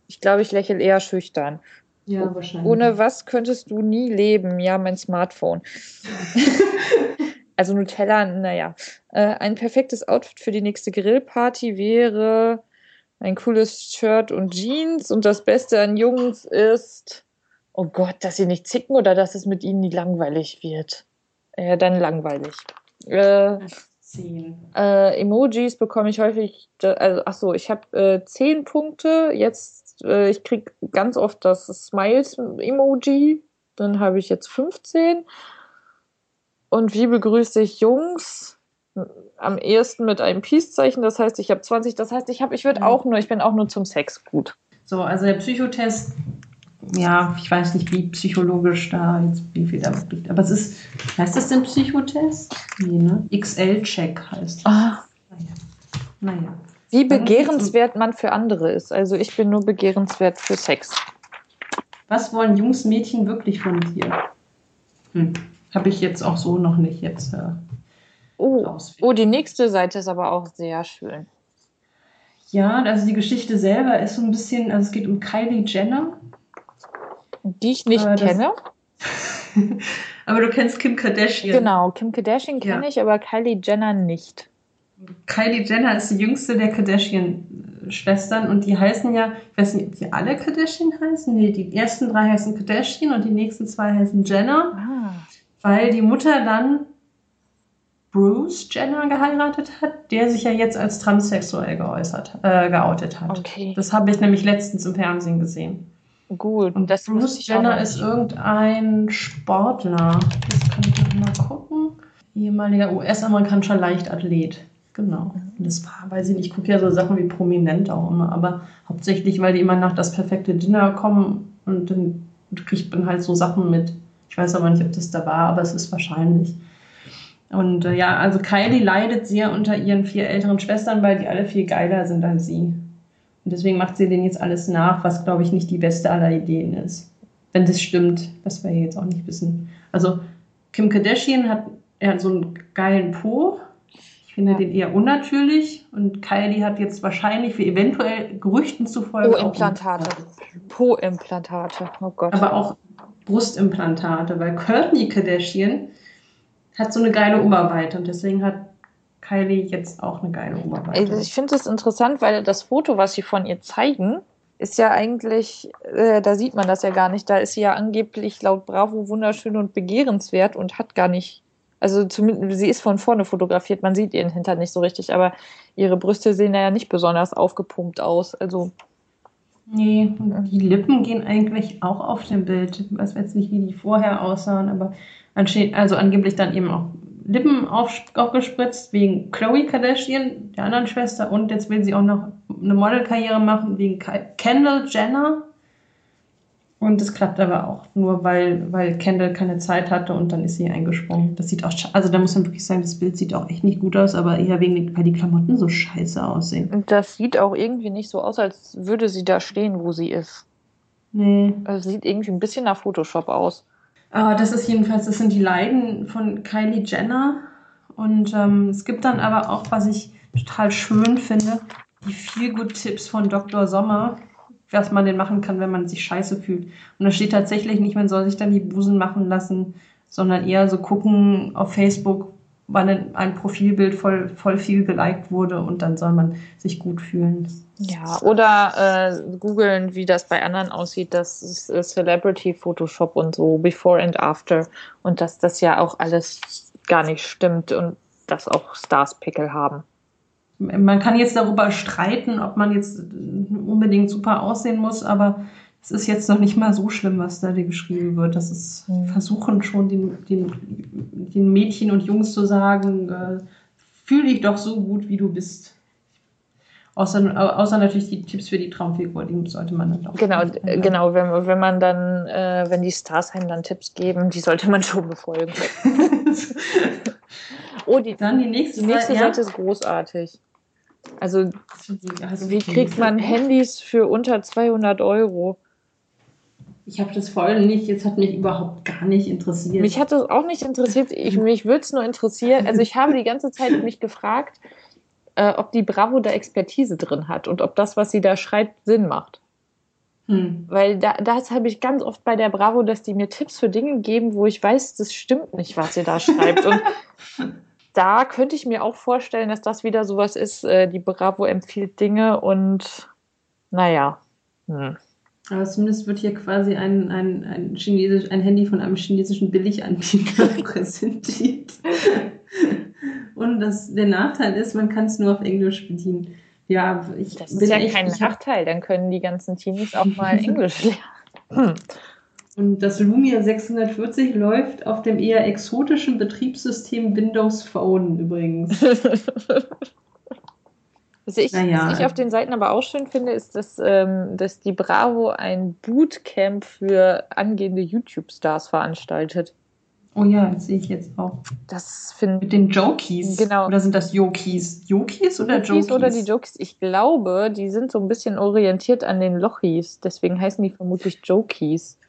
Ich glaube, ich lächle eher schüchtern. Ja, wahrscheinlich. Ohne was könntest du nie leben? Ja, mein Smartphone. [LAUGHS] also Nutella, naja. Äh, ein perfektes Outfit für die nächste Grillparty wäre ein cooles Shirt und Jeans. Und das Beste an Jungs ist, oh Gott, dass sie nicht zicken oder dass es mit ihnen nie langweilig wird. Ja, dann langweilig. Äh, äh, Emojis bekomme ich häufig, also ach so, ich habe äh, zehn Punkte, jetzt äh, ich kriege ganz oft das Smiles-Emoji. Dann habe ich jetzt 15. Und wie begrüße ich Jungs? Am ehesten mit einem Peace-Zeichen. Das heißt, ich habe 20. Das heißt, ich habe, ich würde auch nur, ich bin auch nur zum Sex gut. So, also der Psychotest, ja, ich weiß nicht, wie psychologisch da jetzt, wie viel da liegt. Aber es ist, heißt das denn Psychotest? Nee, ne? XL-Check heißt das. Ah. Naja. naja. Wie begehrenswert man für andere ist. Also ich bin nur begehrenswert für Sex. Was wollen Jungs, Mädchen wirklich von dir? Hm. Habe ich jetzt auch so noch nicht jetzt. Äh, oh. oh, die nächste Seite ist aber auch sehr schön. Ja, also die Geschichte selber ist so ein bisschen, also es geht um Kylie Jenner. Die ich nicht äh, kenne. [LAUGHS] aber du kennst Kim Kardashian. Genau, Kim Kardashian kenne ja. ich, aber Kylie Jenner nicht. Kylie Jenner ist die jüngste der Kardashian-Schwestern und die heißen ja, ich weiß nicht, ob die alle Kardashian heißen. Nee, die ersten drei heißen Kardashian und die nächsten zwei heißen Jenner, ah. weil die Mutter dann Bruce Jenner geheiratet hat, der sich ja jetzt als transsexuell geäußert, äh, geoutet hat. Okay. Das habe ich nämlich letztens im Fernsehen gesehen. Gut. Und das Bruce Jenner ist irgendein Sportler. Das kann ich noch mal gucken. Ehemaliger US-amerikanischer Leichtathlet. Genau. Und das war, weiß ich nicht, ich gucke ja so Sachen wie prominent auch immer, aber hauptsächlich, weil die immer nach das perfekte Dinner kommen und dann kriegt man halt so Sachen mit. Ich weiß aber nicht, ob das da war, aber es ist wahrscheinlich. Und äh, ja, also Kylie leidet sehr unter ihren vier älteren Schwestern, weil die alle viel geiler sind als sie. Und deswegen macht sie denen jetzt alles nach, was, glaube ich, nicht die beste aller Ideen ist. Wenn das stimmt, das wir jetzt auch nicht wissen. Also Kim Kardashian hat, er hat so einen geilen Po. Ich finde ja. den eher unnatürlich. Und Kylie hat jetzt wahrscheinlich für eventuell Gerüchten zufolge. Po-Implantate. Po-Implantate. Oh Gott. Aber auch Brustimplantate, weil Kourtney Kardashian hat so eine geile Oberweite und deswegen hat Kylie jetzt auch eine geile Oberweite. Ich finde es interessant, weil das Foto, was sie von ihr zeigen, ist ja eigentlich, äh, da sieht man das ja gar nicht. Da ist sie ja angeblich laut Bravo wunderschön und begehrenswert und hat gar nicht, also zumindest, sie ist von vorne fotografiert, man sieht ihren Hintern nicht so richtig, aber ihre Brüste sehen ja nicht besonders aufgepumpt aus. Also. Nee, die Lippen gehen eigentlich auch auf dem Bild. Ich weiß jetzt nicht, wie die vorher aussahen, aber also angeblich dann eben auch Lippen auf, aufgespritzt wegen Chloe Kardashian, der anderen Schwester. Und jetzt will sie auch noch eine Modelkarriere machen wegen Kendall Jenner. Und das klappt aber auch nur, weil, weil Kendall keine Zeit hatte und dann ist sie eingesprungen. Das sieht auch, also da muss man wirklich sagen, das Bild sieht auch echt nicht gut aus, aber eher wegen, weil die Klamotten so scheiße aussehen. Und das sieht auch irgendwie nicht so aus, als würde sie da stehen, wo sie ist. Nee. Also sieht irgendwie ein bisschen nach Photoshop aus. Aber das ist jedenfalls, das sind die Leiden von Kylie Jenner. Und ähm, es gibt dann aber auch, was ich total schön finde, die viel gut Tipps von Dr. Sommer, was man denn machen kann, wenn man sich scheiße fühlt. Und da steht tatsächlich nicht, man soll sich dann die Busen machen lassen, sondern eher so gucken auf Facebook, wann ein Profilbild voll, voll viel geliked wurde und dann soll man sich gut fühlen. Ja, oder äh, googeln, wie das bei anderen aussieht, das ist äh, Celebrity Photoshop und so, Before and After und dass das ja auch alles gar nicht stimmt und dass auch Stars Pickel haben. Man kann jetzt darüber streiten, ob man jetzt unbedingt super aussehen muss, aber es ist jetzt noch nicht mal so schlimm, was da geschrieben wird. Das ist mhm. versuchen schon den, den, den Mädchen und Jungs zu sagen, äh, fühl dich doch so gut, wie du bist. Außer, außer natürlich die Tipps für die Traumfigur, die sollte man dann auch. Genau, äh, genau wenn, wenn man dann, äh, wenn die Stars einem dann Tipps geben, die sollte man schon befolgen. [LAUGHS] oh, die, dann die nächste, die nächste Seite ja. ist großartig. Also, also wie kriegt man Handys für unter 200 Euro? Ich habe das voll nicht, jetzt hat mich überhaupt gar nicht interessiert. Mich hat das auch nicht interessiert. Ich, mich würde es nur interessieren. Also ich habe die ganze Zeit mich gefragt, äh, ob die Bravo da Expertise drin hat und ob das, was sie da schreibt, Sinn macht. Hm. Weil da, das habe ich ganz oft bei der Bravo, dass die mir Tipps für Dinge geben, wo ich weiß, das stimmt nicht, was sie da schreibt. Und [LAUGHS] da könnte ich mir auch vorstellen, dass das wieder sowas ist, äh, die Bravo empfiehlt Dinge und naja. Hm. Aber zumindest wird hier quasi ein, ein, ein, Chinesisch, ein Handy von einem chinesischen Billiganbieter [LAUGHS] präsentiert. Und das, der Nachteil ist, man kann es nur auf Englisch bedienen. Ja, ich das ist ja echt, kein Nachteil, dann können die ganzen Teenies auch mal [LAUGHS] Englisch lernen. [LAUGHS] Und das Lumia 640 läuft auf dem eher exotischen Betriebssystem Windows Phone übrigens. [LAUGHS] Was ich, naja. was ich auf den Seiten aber auch schön finde, ist, dass, ähm, dass die Bravo ein Bootcamp für angehende YouTube-Stars veranstaltet. Oh ja, das sehe ich jetzt auch. Das finde Mit den Jokies. Genau. Oder sind das Jokis? Jokis oder Jokies? Jokies oder die Jokis? Ich glaube, die sind so ein bisschen orientiert an den Lochis. Deswegen heißen die vermutlich Jokies.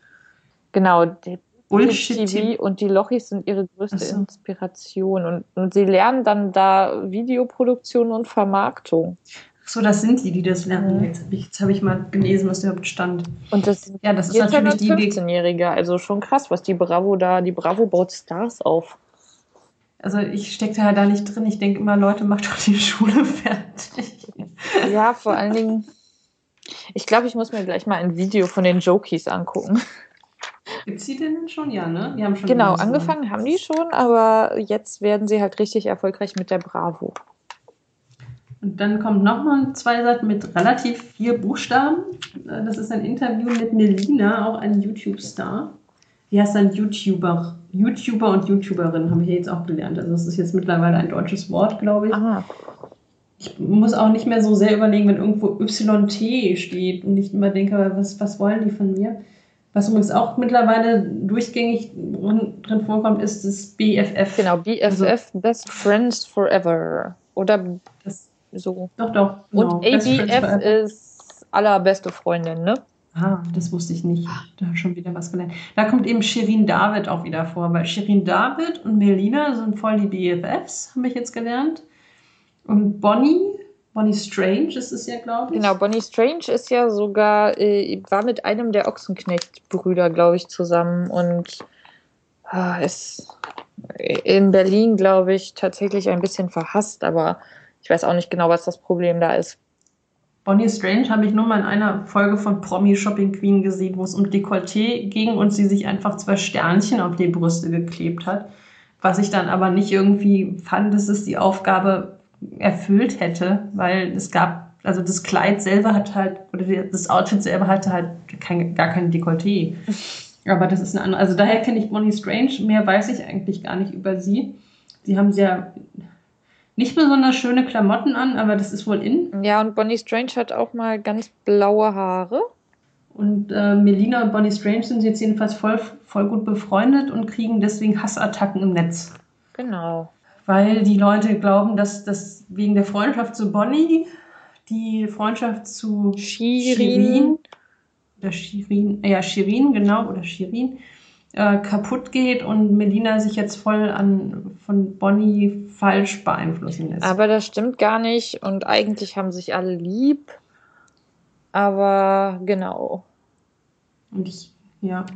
Genau. Die Bullshit TV und die Lochis sind ihre größte so. Inspiration und, und sie lernen dann da Videoproduktion und Vermarktung. So, das sind die, die das lernen. Jetzt habe ich, hab ich mal gelesen, was überhaupt stand. Und das, ja, das ist natürlich die 15-Jährige, also schon krass, was die Bravo da, die Bravo baut Stars auf. Also ich stecke da da nicht drin. Ich denke immer, Leute, macht doch die [LAUGHS] Schule fertig. Ja, vor allen Dingen, ich glaube, ich muss mir gleich mal ein Video von den Jokies angucken. Gibt es die denn schon? Ja, ne? Die haben schon genau, angefangen haben die schon, aber jetzt werden sie halt richtig erfolgreich mit der Bravo. Und dann kommt nochmal zwei Seiten mit relativ vier Buchstaben. Das ist ein Interview mit Melina, auch ein YouTube-Star. Die heißt dann YouTuber. YouTuber und YouTuberin, habe ich jetzt auch gelernt. Also das ist jetzt mittlerweile ein deutsches Wort, glaube ich. Aha. Ich muss auch nicht mehr so sehr überlegen, wenn irgendwo YT steht und ich immer denke, was, was wollen die von mir? Was übrigens auch mittlerweile durchgängig drin vorkommt, ist das BFF. Genau, BFF, also, Best Friends Forever. Oder das, so. Doch, doch. Genau. Und ABF ist allerbeste Freundin, ne? Ah, das wusste ich nicht. Da habe ich schon wieder was gelernt. Da kommt eben Shirin David auch wieder vor, weil Shirin David und Melina sind voll die BFFs, habe ich jetzt gelernt. Und Bonnie, Bonnie Strange ist es ja, glaube ich. Genau, Bonnie Strange ist ja sogar, äh, war mit einem der Ochsenknecht-Brüder, glaube ich, zusammen und äh, ist in Berlin, glaube ich, tatsächlich ein bisschen verhasst, aber ich weiß auch nicht genau, was das Problem da ist. Bonnie Strange habe ich nur mal in einer Folge von Promi Shopping Queen gesehen, wo es um Dekolleté ging und sie sich einfach zwei Sternchen auf die Brüste geklebt hat. Was ich dann aber nicht irgendwie fand, dass es die Aufgabe erfüllt hätte, weil es gab, also das Kleid selber hat halt, oder das Outfit selber hatte halt kein, gar kein Dekolleté. Aber das ist eine andere, also daher kenne ich Bonnie Strange, mehr weiß ich eigentlich gar nicht über sie. Sie haben sehr nicht besonders schöne Klamotten an, aber das ist wohl in. Ja, und Bonnie Strange hat auch mal ganz blaue Haare. Und äh, Melina und Bonnie Strange sind jetzt jedenfalls voll, voll gut befreundet und kriegen deswegen Hassattacken im Netz. Genau. Weil die Leute glauben, dass das wegen der Freundschaft zu Bonnie die Freundschaft zu Shirin, Shirin oder Shirin, ja, Shirin, genau, oder Shirin, äh, kaputt geht und Melina sich jetzt voll an von Bonnie falsch beeinflussen lässt. Aber das stimmt gar nicht und eigentlich haben sich alle lieb. Aber genau. Und ich, ja.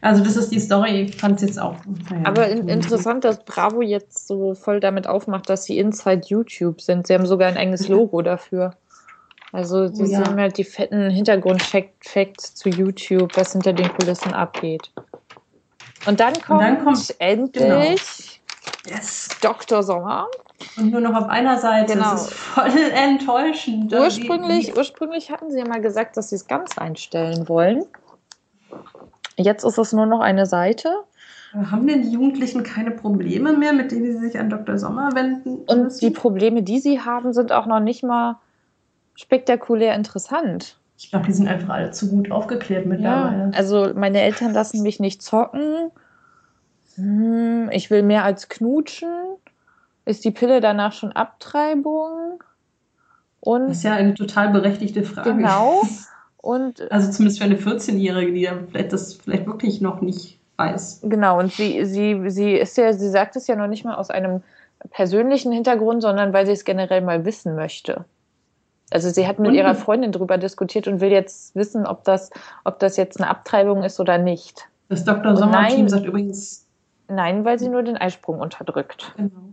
Also das ist die Story, ich fand es jetzt auch. Naja, Aber in, interessant, dass Bravo jetzt so voll damit aufmacht, dass sie Inside YouTube sind. Sie haben sogar ein eigenes Logo dafür. Also sie oh, ja. haben halt die fetten Hintergrund-Facts zu YouTube, was hinter den Kulissen abgeht. Und dann kommt, Und dann kommt endlich genau. yes. Dr. Sommer. Und nur noch auf einer Seite. Genau. Das ist voll enttäuschend. Ursprünglich, die, die ursprünglich hatten sie ja mal gesagt, dass sie es ganz einstellen wollen. Jetzt ist es nur noch eine Seite. Haben denn die Jugendlichen keine Probleme mehr, mit denen sie sich an Dr. Sommer wenden? Und müssen? die Probleme, die sie haben, sind auch noch nicht mal spektakulär interessant. Ich glaube, die sind einfach alle zu gut aufgeklärt mittlerweile. Ja, also meine Eltern lassen mich nicht zocken. Hm, ich will mehr als knutschen. Ist die Pille danach schon Abtreibung? Und das ist ja eine total berechtigte Frage. Genau. [LAUGHS] Und also zumindest für eine 14-Jährige, die ja vielleicht das vielleicht wirklich noch nicht weiß. Genau, und sie, sie, sie ist ja, sie sagt es ja noch nicht mal aus einem persönlichen Hintergrund, sondern weil sie es generell mal wissen möchte. Also sie hat mit und? ihrer Freundin darüber diskutiert und will jetzt wissen, ob das, ob das jetzt eine Abtreibung ist oder nicht. Das Dr. Sommer-Team sagt übrigens. Nein, weil sie nur den Eisprung unterdrückt. Genau.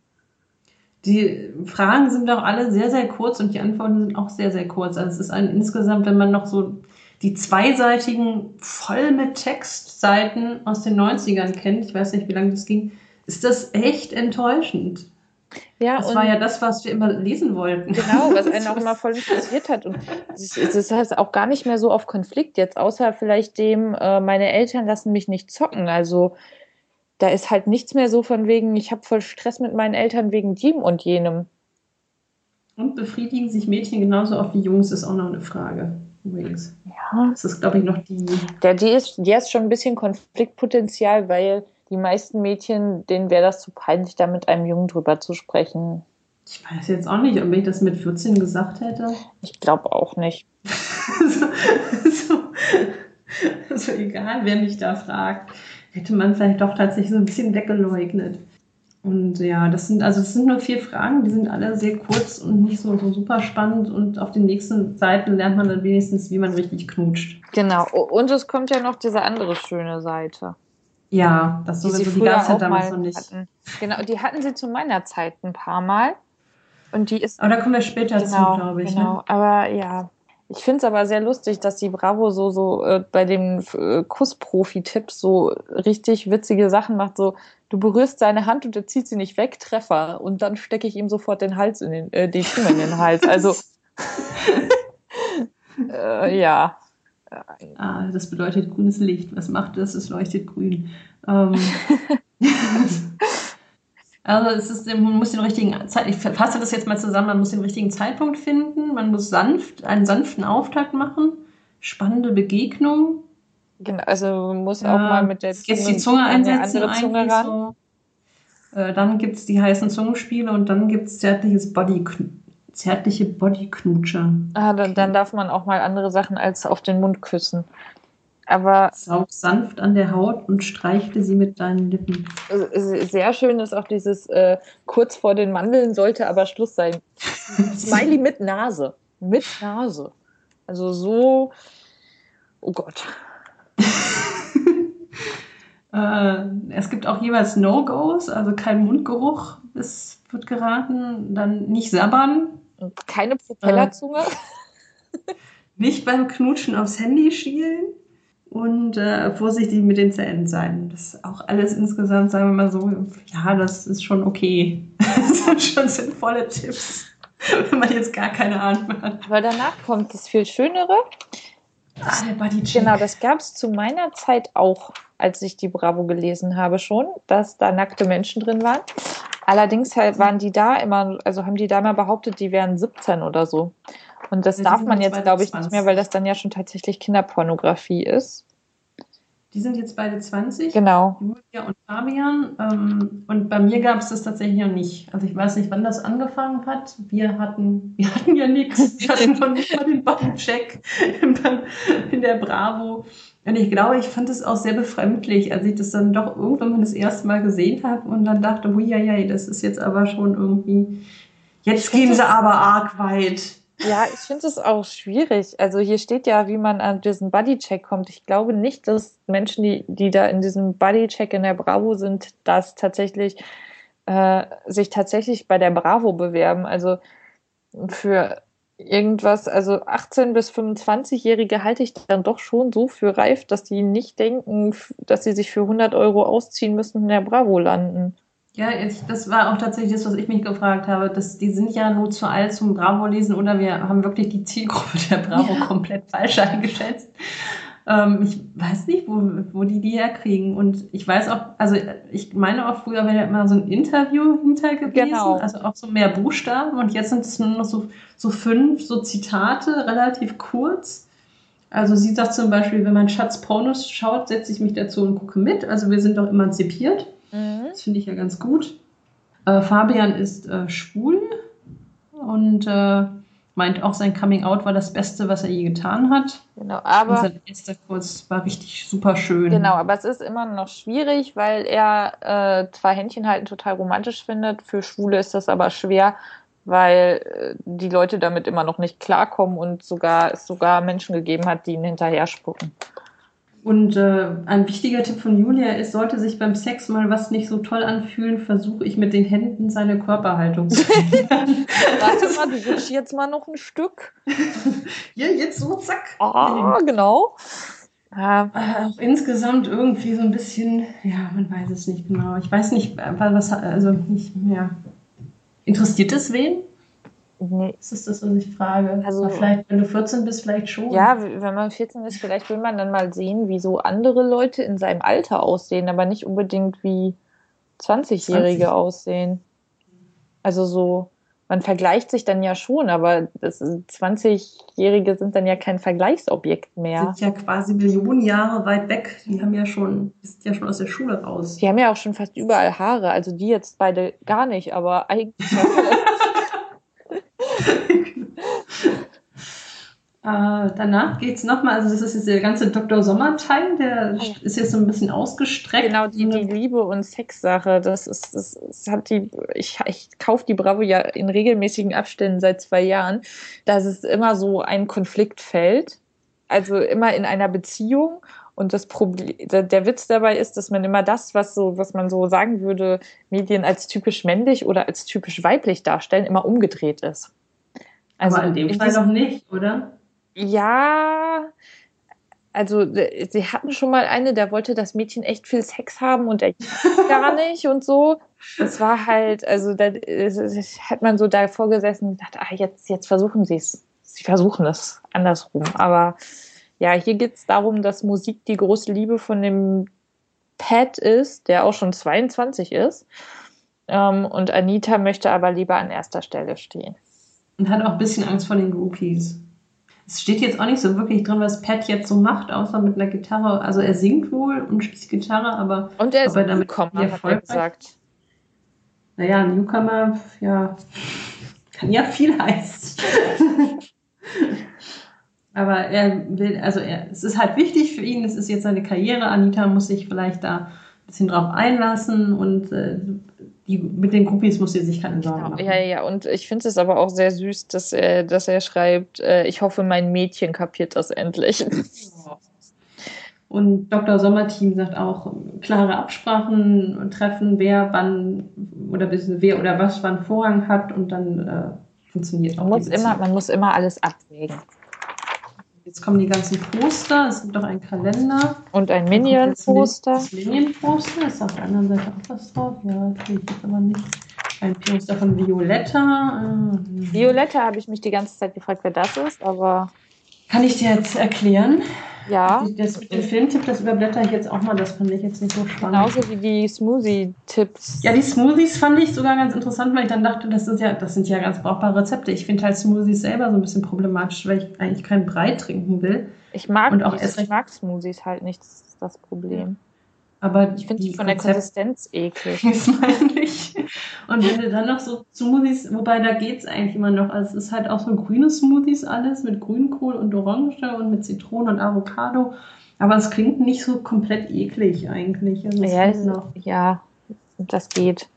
Die Fragen sind auch alle sehr, sehr kurz und die Antworten sind auch sehr, sehr kurz. Also es ist ein, insgesamt, wenn man noch so die zweiseitigen, voll mit Textseiten aus den 90ern kennt, ich weiß nicht, wie lange das ging, ist das echt enttäuschend. Ja, das war ja das, was wir immer lesen wollten. Genau, was [LAUGHS] einen auch immer voll interessiert hat. Und es ist heißt auch gar nicht mehr so auf Konflikt jetzt, außer vielleicht dem, äh, meine Eltern lassen mich nicht zocken. Also da ist halt nichts mehr so von wegen, ich habe voll Stress mit meinen Eltern wegen dem und jenem. Und befriedigen sich Mädchen genauso oft wie Jungs, ist auch noch eine Frage. Übrigens. Ja. Das ist, glaube ich, noch die. Der, die, ist, die ist schon ein bisschen Konfliktpotenzial, weil die meisten Mädchen, denen wäre das zu peinlich, da mit einem Jungen drüber zu sprechen. Ich weiß jetzt auch nicht, ob ich das mit 14 gesagt hätte. Ich glaube auch nicht. [LAUGHS] so, so, also egal, wer mich da fragt, hätte man vielleicht doch tatsächlich so ein bisschen weggeleugnet. Und ja, das sind also das sind nur vier Fragen, die sind alle sehr kurz und nicht so, so super spannend. Und auf den nächsten Seiten lernt man dann wenigstens, wie man richtig knutscht. Genau. Und es kommt ja noch diese andere schöne Seite. Ja, das die sowieso, die gab es ja damals noch nicht. Hatten. Genau, die hatten sie zu meiner Zeit ein paar Mal. Und die ist. Aber da kommen wir später genau, zu, glaube ich. Ne? Genau, ne? aber ja. Ich finde es aber sehr lustig, dass die Bravo so, so äh, bei dem äh, Kussprofi-Tipp so richtig witzige Sachen macht. So, du berührst seine Hand und er zieht sie nicht weg, Treffer. Und dann stecke ich ihm sofort den Hals in den, äh, die Stimme in den Hals. Also, [LAUGHS] äh, ja. Ah, das bedeutet grünes Licht. Was macht das? Es leuchtet grün. Ähm, [LAUGHS] also es ist, man muss den richtigen Zeit, ich fasse das jetzt mal zusammen, man muss den richtigen Zeitpunkt finden, man muss sanft, einen sanften Auftakt machen, spannende Begegnung. Genau, also man muss auch äh, mal mit der Zunge, jetzt die Zunge einsetzen, andere Zunge ran. So. Äh, dann gibt es die heißen Zungenspiele und dann gibt es zärtliches Body zärtliche Bodyknutscher. Ah, dann, dann darf man auch mal andere Sachen als auf den Mund küssen. Aber Saug sanft an der Haut und streichle sie mit deinen Lippen. Sehr schön ist auch dieses äh, kurz vor den Mandeln sollte aber Schluss sein. [LAUGHS] Smiley mit Nase. Mit Nase. Also so. Oh Gott. [LAUGHS] äh, es gibt auch jeweils No-Gos, also kein Mundgeruch, es wird geraten. Dann nicht sabbern. Keine Propellerzunge. Äh, [LAUGHS] nicht beim Knutschen aufs Handy schielen und äh, vorsichtig mit den Zähnen sein. Das ist auch alles insgesamt, sagen wir mal so, ja, das ist schon okay. [LAUGHS] Das sind schon sinnvolle Tipps, wenn man jetzt gar keine Ahnung hat. Aber danach kommt das viel Schönere. Ah, der Bodycheck. Genau, das gab es zu meiner Zeit auch, als ich die Bravo gelesen habe schon, dass da nackte Menschen drin waren. Allerdings halt waren die da immer, also haben die da mal behauptet, die wären 17 oder so. Und das Ja, darf man jetzt glaube ich, nicht 20. mehr, weil das dann ja schon tatsächlich Kinderpornografie ist. Die sind jetzt beide 20. Genau. Julia und Fabian. Ähm, und bei mir gab es das tatsächlich noch nicht. Also ich weiß nicht, wann das angefangen hat. Wir hatten, [LAUGHS] wir hatten ja nichts. Wir hatten noch nicht mal den Bodycheck beim- in der Bravo. Und ich glaube, ich fand es auch sehr befremdlich, als ich das dann doch irgendwann mal das erste Mal gesehen habe und dann dachte, huiuiui, das ist jetzt aber schon irgendwie, jetzt gehen sie aber arg weit. Ja, ich finde es auch schwierig. Also hier steht ja, wie man an diesen Bodycheck kommt. Ich glaube nicht, dass Menschen, die, die da in diesem Bodycheck in der Bravo sind, das tatsächlich äh, sich tatsächlich bei der Bravo bewerben. Also für irgendwas, also 18 bis 25-Jährige halte ich dann doch schon so für reif, dass die nicht denken, dass sie sich für 100 Euro ausziehen müssen und in der Bravo landen. Ja, ich, das war auch tatsächlich das, was ich mich gefragt habe. Das, die sind ja nur zu alt zum Bravo-Lesen oder wir haben wirklich die Zielgruppe [LAUGHS] der Bravo komplett falsch eingeschätzt. Ähm, ich weiß nicht, wo, wo die die herkriegen. Und ich weiß auch, also ich meine auch früher wäre ja immer so ein Interview hinter gewesen, Genau. also auch so mehr Buchstaben. Und jetzt sind es nur noch so, so fünf so Zitate, relativ kurz. Also sie sagt zum Beispiel, wenn mein Schatz Pornos schaut, setze ich mich dazu und gucke mit. Also wir sind doch emanzipiert. Das finde ich ja ganz gut. Äh, Fabian ist äh, schwul und äh, meint auch, sein Coming Out war das Beste, was er je getan hat. Genau, Und aber sein erster Kurs war richtig super schön. Genau, aber es ist immer noch schwierig, weil er äh, zwar Händchen halten total romantisch findet, für Schwule ist das aber schwer, weil äh, die Leute damit immer noch nicht klarkommen und sogar es sogar Menschen gegeben hat, die ihn hinterher spucken. Und äh, ein wichtiger Tipp von Julia ist, sollte sich beim Sex mal was nicht so toll anfühlen, versuche ich mit den Händen seine Körperhaltung zu verändern. [LAUGHS] Warte mal, du wünschst jetzt mal noch ein Stück. ja, jetzt so, zack. Ah, genau. Ja, Äh, auch insgesamt irgendwie so ein bisschen, ja, man weiß es nicht genau. Ich weiß nicht, äh, was, also nicht mehr. Interessiert es wen? Nee. Das ist das, was ich frage. Also- Aber vielleicht, wenn du 14 bist, vielleicht schon. ja, wenn man 14 ist, vielleicht will man dann mal sehen, wie so andere Leute in seinem Alter aussehen, aber nicht unbedingt wie 20-Jährige 20. aussehen. Also so, man vergleicht sich dann ja schon, aber das 20-Jährige sind dann ja kein Vergleichsobjekt mehr. Sind ja quasi Millionen Jahre weit weg. Die haben ja schon, die sind ja schon aus der Schule raus. Die haben ja auch schon fast überall Haare, also die jetzt beide gar nicht, aber eigentlich. [LAUGHS] Äh, danach geht es nochmal, also das ist jetzt der ganze Dr. Sommer-Teil, der ja. ist jetzt so ein bisschen ausgestreckt. genau, die, die Liebe- und Sexsache, das ist, das, das hat die, ich, ich kaufe die Bravo ja in regelmäßigen Abständen seit zwei Jahren, dass es immer so ein Konfliktfeld, also immer in einer Beziehung. Und das Problem, der, der Witz dabei ist, dass man immer das, was so, was man so sagen würde, Medien als typisch männlich oder als typisch weiblich darstellen, immer umgedreht ist. Aber in dem Fall noch nicht, oder? Ja, also äh, sie hatten schon mal eine, der wollte das Mädchen echt viel Sex haben und er [LAUGHS] gar nicht und so. Das war halt, also da hat man so davor gesessen und gedacht, ah, jetzt, jetzt versuchen sie es. Sie versuchen es andersrum. Aber ja, hier geht es darum, dass Musik die große Liebe von dem Pat ist, der auch schon 22 ist. Ähm, und Anita möchte aber lieber an erster Stelle stehen. Und hat auch ein bisschen Angst vor den Groupies. Es steht jetzt auch nicht so wirklich drin, was Pat jetzt so macht, außer mit einer Gitarre. Also er singt wohl und spielt Gitarre, aber Und er ist Aber damit Newcomer, hat er gesagt. naja, Newcomer, ja, kann ja viel heißen. [LAUGHS] Aber er will, also er, es ist halt wichtig für ihn, es ist jetzt seine Karriere. Anita muss sich vielleicht da ein bisschen drauf einlassen und äh, die, mit den Groupies muss sie sich keine Sorgen Genau. machen. Ja, ja, und ich finde es aber auch sehr süß, dass er, dass er schreibt, äh, ich hoffe, mein Mädchen kapiert das endlich. Und Dr. Sommerteam sagt auch, klare Absprachen und treffen, wer wann oder wer oder was wann Vorrang hat und dann äh, funktioniert auch Man muss, die Beziehung. immer, man muss immer alles abwägen. Jetzt kommen die ganzen Poster, es gibt auch einen Kalender. Und ein Minion-Poster. Das Minion-Poster, ist auf der anderen Seite auch was drauf. Ja, kriege ich jetzt aber nicht. Ein Poster von Violetta. äh, Violetta habe ich mich die ganze Zeit gefragt, wer das ist, aber Kann ich dir jetzt erklären? ja. Das mit dem Filmtipp, das überblätter ich jetzt auch mal, das fand ich jetzt nicht so spannend. Genauso wie die Smoothie-Tipps. Ja, die Smoothies fand ich sogar ganz interessant, weil ich dann dachte, das sind ja, das sind ja ganz brauchbare Rezepte. Ich finde halt Smoothies selber so ein bisschen problematisch, weil ich eigentlich keinen Brei trinken will. Ich mag, Und auch ich recht- mag Smoothies halt nicht, das ist das Problem. Aber Ich finde die von der Konsistenz eklig. Das meine ich. Und wenn du dann noch so Smoothies, wobei da geht's eigentlich immer noch. Also es ist halt auch so grüne Smoothies alles mit Grünkohl und Orange und mit Zitrone und Avocado. Aber es klingt nicht so komplett eklig eigentlich. Also es Ja, geht es, noch. ja, das geht.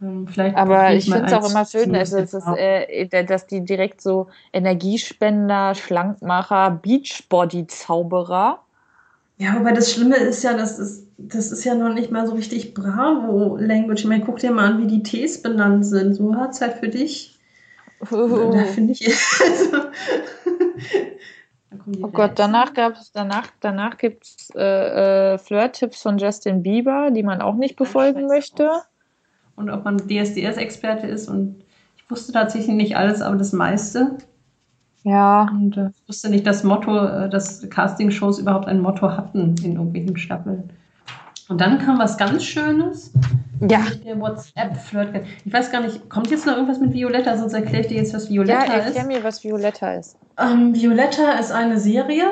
Ähm, vielleicht Aber ich finde es auch immer schön, dass, es ist, aus. äh, dass die direkt so Energiespender, Schlankmacher, Beachbody-Zauberer. Ja, wobei das Schlimme ist ja, das, das ist ja noch nicht mal so richtig Bravo-Language. Ich meine, guck dir mal an, wie die Tees benannt sind. So hat halt für dich. Da finde ich. [LAUGHS] Also, Oh Gott, danach gab es, danach, danach gibt es äh, äh, Flirt-Tipps von Justin Bieber, die man auch nicht befolgen möchte. Und ob man DSDS-Experte ist. Und ich wusste tatsächlich nicht alles, aber das meiste. Ja, Und äh, ich wusste nicht, dass Motto, äh, dass Castingshows überhaupt ein Motto hatten in irgendwelchen Staffeln. Und dann kam was ganz Schönes. ja, Der WhatsApp-Flirt. Ich weiß gar nicht, kommt jetzt noch irgendwas mit Violetta? Sonst erkläre ich dir jetzt, was ja, Violetta erklär ist. mir, was Violetta ist. Ähm, Violetta ist eine Serie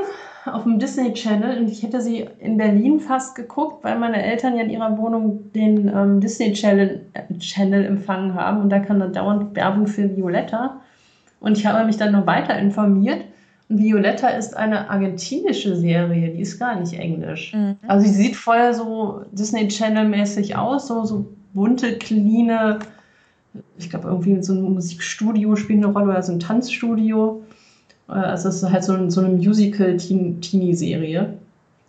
auf dem Disney Channel und ich hätte sie in Berlin fast geguckt, weil meine Eltern ja in ihrer Wohnung den ähm, Disney Channel, äh, Channel empfangen haben und da kam dann dauernd Werbung für Violetta. Und ich habe mich dann noch weiter informiert. Und Violetta ist eine argentinische Serie, die ist gar nicht englisch. Mhm. Also sie sieht vorher so Disney Channel-mäßig aus, so, so bunte, cleane, ich glaube irgendwie so ein Musikstudio spielt eine Rolle oder so ein Tanzstudio. Äh, Also es ist halt so, ein, so eine Musical-Teenie-Serie.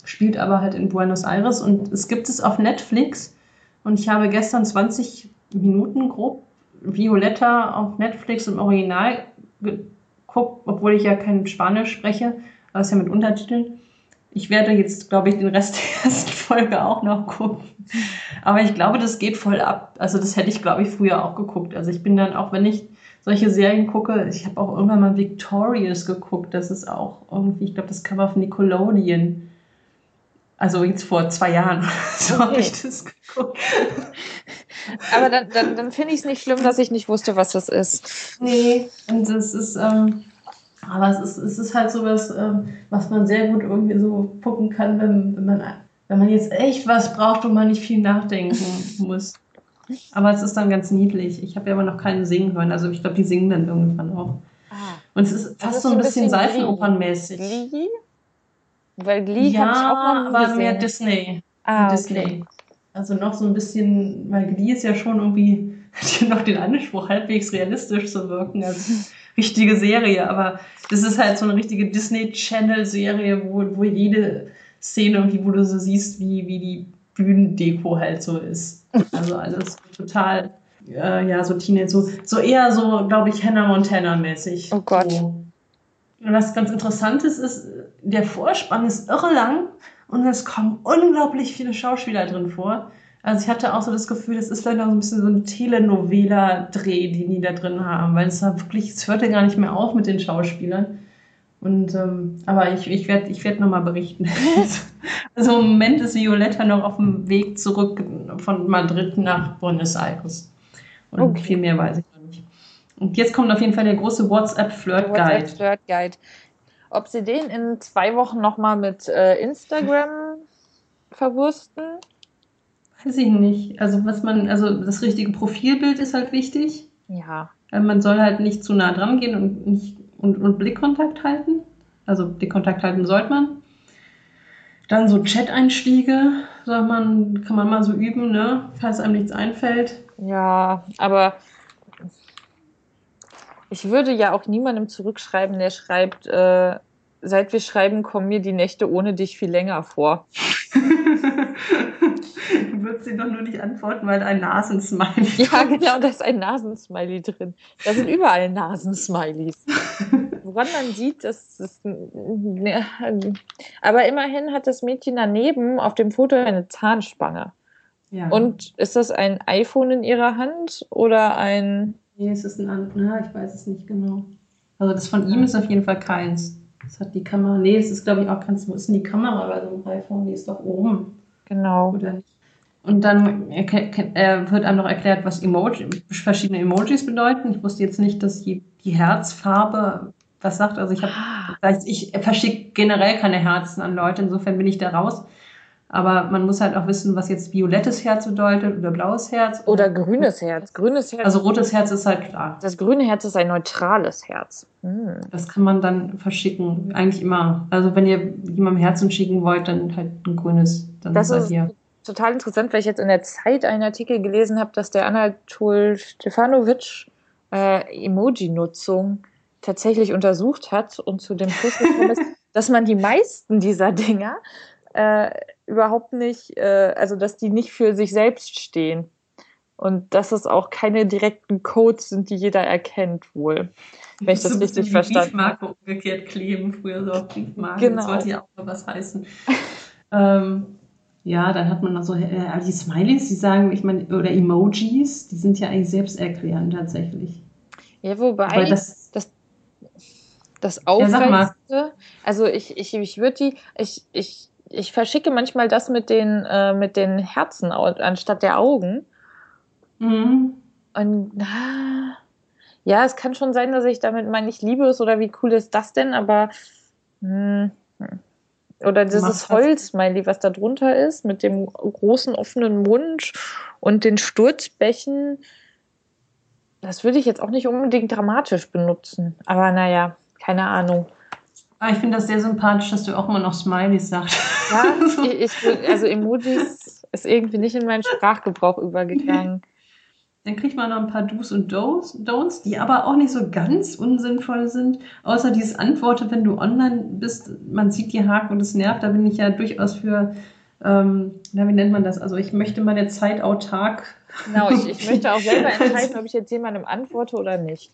Spielt aber halt in Buenos Aires und es gibt es auf Netflix. Und ich habe gestern 20 Minuten grob Violetta auf Netflix im Original geguckt, obwohl ich ja kein Spanisch spreche, aber es ist ja mit Untertiteln. Ich werde jetzt, glaube ich, den Rest [LAUGHS] der ersten Folge auch noch gucken. Aber ich glaube, das geht voll ab. Also das hätte ich, glaube ich, früher auch geguckt. Also ich bin dann, auch wenn ich solche Serien gucke, ich habe auch irgendwann mal Victorious geguckt. Das ist auch irgendwie, ich glaube, das kam auf Nickelodeon. Also jetzt vor zwei Jahren. [LAUGHS] so habe Okay. ich das geguckt. [LAUGHS] Aber dann, dann, dann finde ich es nicht schlimm, dass ich nicht wusste, was das ist. Nee, und das ist, ähm, aber es ist, es ist halt sowas, ähm, was man sehr gut irgendwie so gucken kann, wenn, wenn, man, wenn man jetzt echt was braucht und man nicht viel nachdenken [LAUGHS] muss. Aber es ist dann ganz niedlich. Ich habe ja aber noch keine singen hören. Also ich glaube, die singen dann irgendwann auch. Ah. Und es ist fast ist so ein bisschen bisschen Seifenopernmäßig. Glee? Weil Glee Ja, ich auch nie aber gesehen. mehr Disney. ah, Disney. okay. Also noch so ein bisschen, weil Glee ist ja schon irgendwie, [LAUGHS] hat ja noch den Anspruch, halbwegs realistisch zu wirken als [LAUGHS] richtige Serie. Aber das ist halt so eine richtige Disney-Channel-Serie, wo, wo jede Szene irgendwie, wo du so siehst, wie, wie die Bühnendeko halt so ist. Also alles total, äh, ja, so Teenage, so, so eher so, glaube ich, Hannah Montana-mäßig. Oh Gott. So. Und was ganz interessant ist, ist, der Vorspann ist irre lang und es kommen unglaublich viele Schauspieler drin vor. Also ich hatte auch so das Gefühl, das ist vielleicht noch so ein bisschen so ein Telenovela-Dreh, den die da drin haben, weil es war wirklich, es hörte gar nicht mehr auf mit den Schauspielern. Und ähm, aber ich, ich werde ich werd nochmal berichten. [LAUGHS] also im Moment ist Violetta noch auf dem Weg zurück von Madrid nach Buenos Aires. Und Okay. viel mehr weiß ich noch nicht. Und jetzt kommt auf jeden Fall der große WhatsApp-Flirt-Guide. WhatsApp Flirt Guide. Ob sie den in zwei Wochen nochmal mit äh, Instagram verwursten? Weiß ich nicht. Also was man, also das richtige Profilbild ist halt wichtig. Ja. Äh, Man soll halt nicht zu nah dran gehen und nicht und, und Blickkontakt halten. Also den Kontakt halten sollte man. Dann so Chat-Einstiege, sagt man, kann man mal so üben, ne? falls einem nichts einfällt. Ja, aber ich würde ja auch niemandem zurückschreiben, der schreibt, äh, seit wir schreiben, kommen mir die Nächte ohne dich viel länger vor. [LAUGHS] du würdest sie doch nur nicht antworten, weil ein Nasensmiley. Ja, genau, da ist ein Nasensmiley drin. Da sind überall Nasensmileys. [LAUGHS] Woran man sieht, dass es. Ne, aber immerhin hat das Mädchen daneben auf dem Foto eine Zahnspange. Ja. Und ist das ein iPhone in ihrer Hand oder ein. Nee, es ist ein anderes. Ich weiß es nicht genau. Also das von ihm ist auf jeden Fall keins. Das hat die Kamera. Nee, es ist, glaube ich, auch ganz. Wo ist denn die Kamera bei so einem iPhone? Die ist doch oben. Genau. Oder nicht? Und dann äh, wird einem noch erklärt, was Emoji, verschiedene Emojis bedeuten. Ich wusste jetzt nicht, dass die, die Herzfarbe was sagt. Also ich habe, ah. ich verschicke generell keine Herzen an Leute, insofern bin ich da raus. Aber man muss halt auch wissen, was jetzt violettes Herz bedeutet oder blaues Herz. Oder grünes Herz. Grünes Herz. Also rotes Herz ist halt klar. Das grüne Herz ist ein neutrales Herz. Hm. Das kann man dann verschicken. Eigentlich immer. Also wenn ihr jemandem Herzen schicken wollt, dann halt ein grünes. Dann das ist hier. total interessant, weil ich jetzt in der Zeit einen Artikel gelesen habe, dass der Anatol Stefanovic äh, Emoji-Nutzung tatsächlich untersucht hat und zu dem Schluss gekommen ist, [LAUGHS] dass man die meisten dieser Dinger äh, überhaupt nicht, äh, also dass die nicht für sich selbst stehen. Und dass es auch keine direkten Codes sind, die jeder erkennt, wohl. Wenn ich das so richtig verstanden habe. Briefmarke umgekehrt kleben, früher so auf Briefmarken. Genau. Das sollte ja auch mal was heißen. [LAUGHS] ähm, ja, dann hat man noch so äh, die Smileys, die sagen, ich meine, oder Emojis, die sind ja eigentlich selbsterklärend tatsächlich. Ja, wobei, wobei das, das, das Aufreizte, ja, also ich, ich, ich würde die, ich, ich, ich verschicke manchmal das mit den, äh, mit den Herzen anstatt der Augen. Mhm. Und na, ja, es kann schon sein, dass ich damit meine, ich liebe es oder wie cool ist das denn, aber mh, hm, oder dieses Holzsmiley, was da drunter ist, mit dem großen offenen Mund und den Sturzbächen, das würde ich jetzt auch nicht unbedingt dramatisch benutzen. Aber naja, keine Ahnung. Ah, ich finde das sehr sympathisch, dass du auch immer noch Smileys sagst. Ja, [LAUGHS] ich, also Emojis ist irgendwie nicht in meinen Sprachgebrauch übergegangen. Dann kriegt man noch ein paar Do's und Don'ts, die aber auch nicht so ganz unsinnvoll sind. Außer dieses Antworte, wenn du online bist, man sieht die Haken und es nervt. Da bin ich ja durchaus für, ähm, na, wie nennt man das? Also ich möchte meine Zeit autark. Genau, ich, ich möchte auch selber [LAUGHS] entscheiden, ob ich jetzt jemandem antworte oder nicht.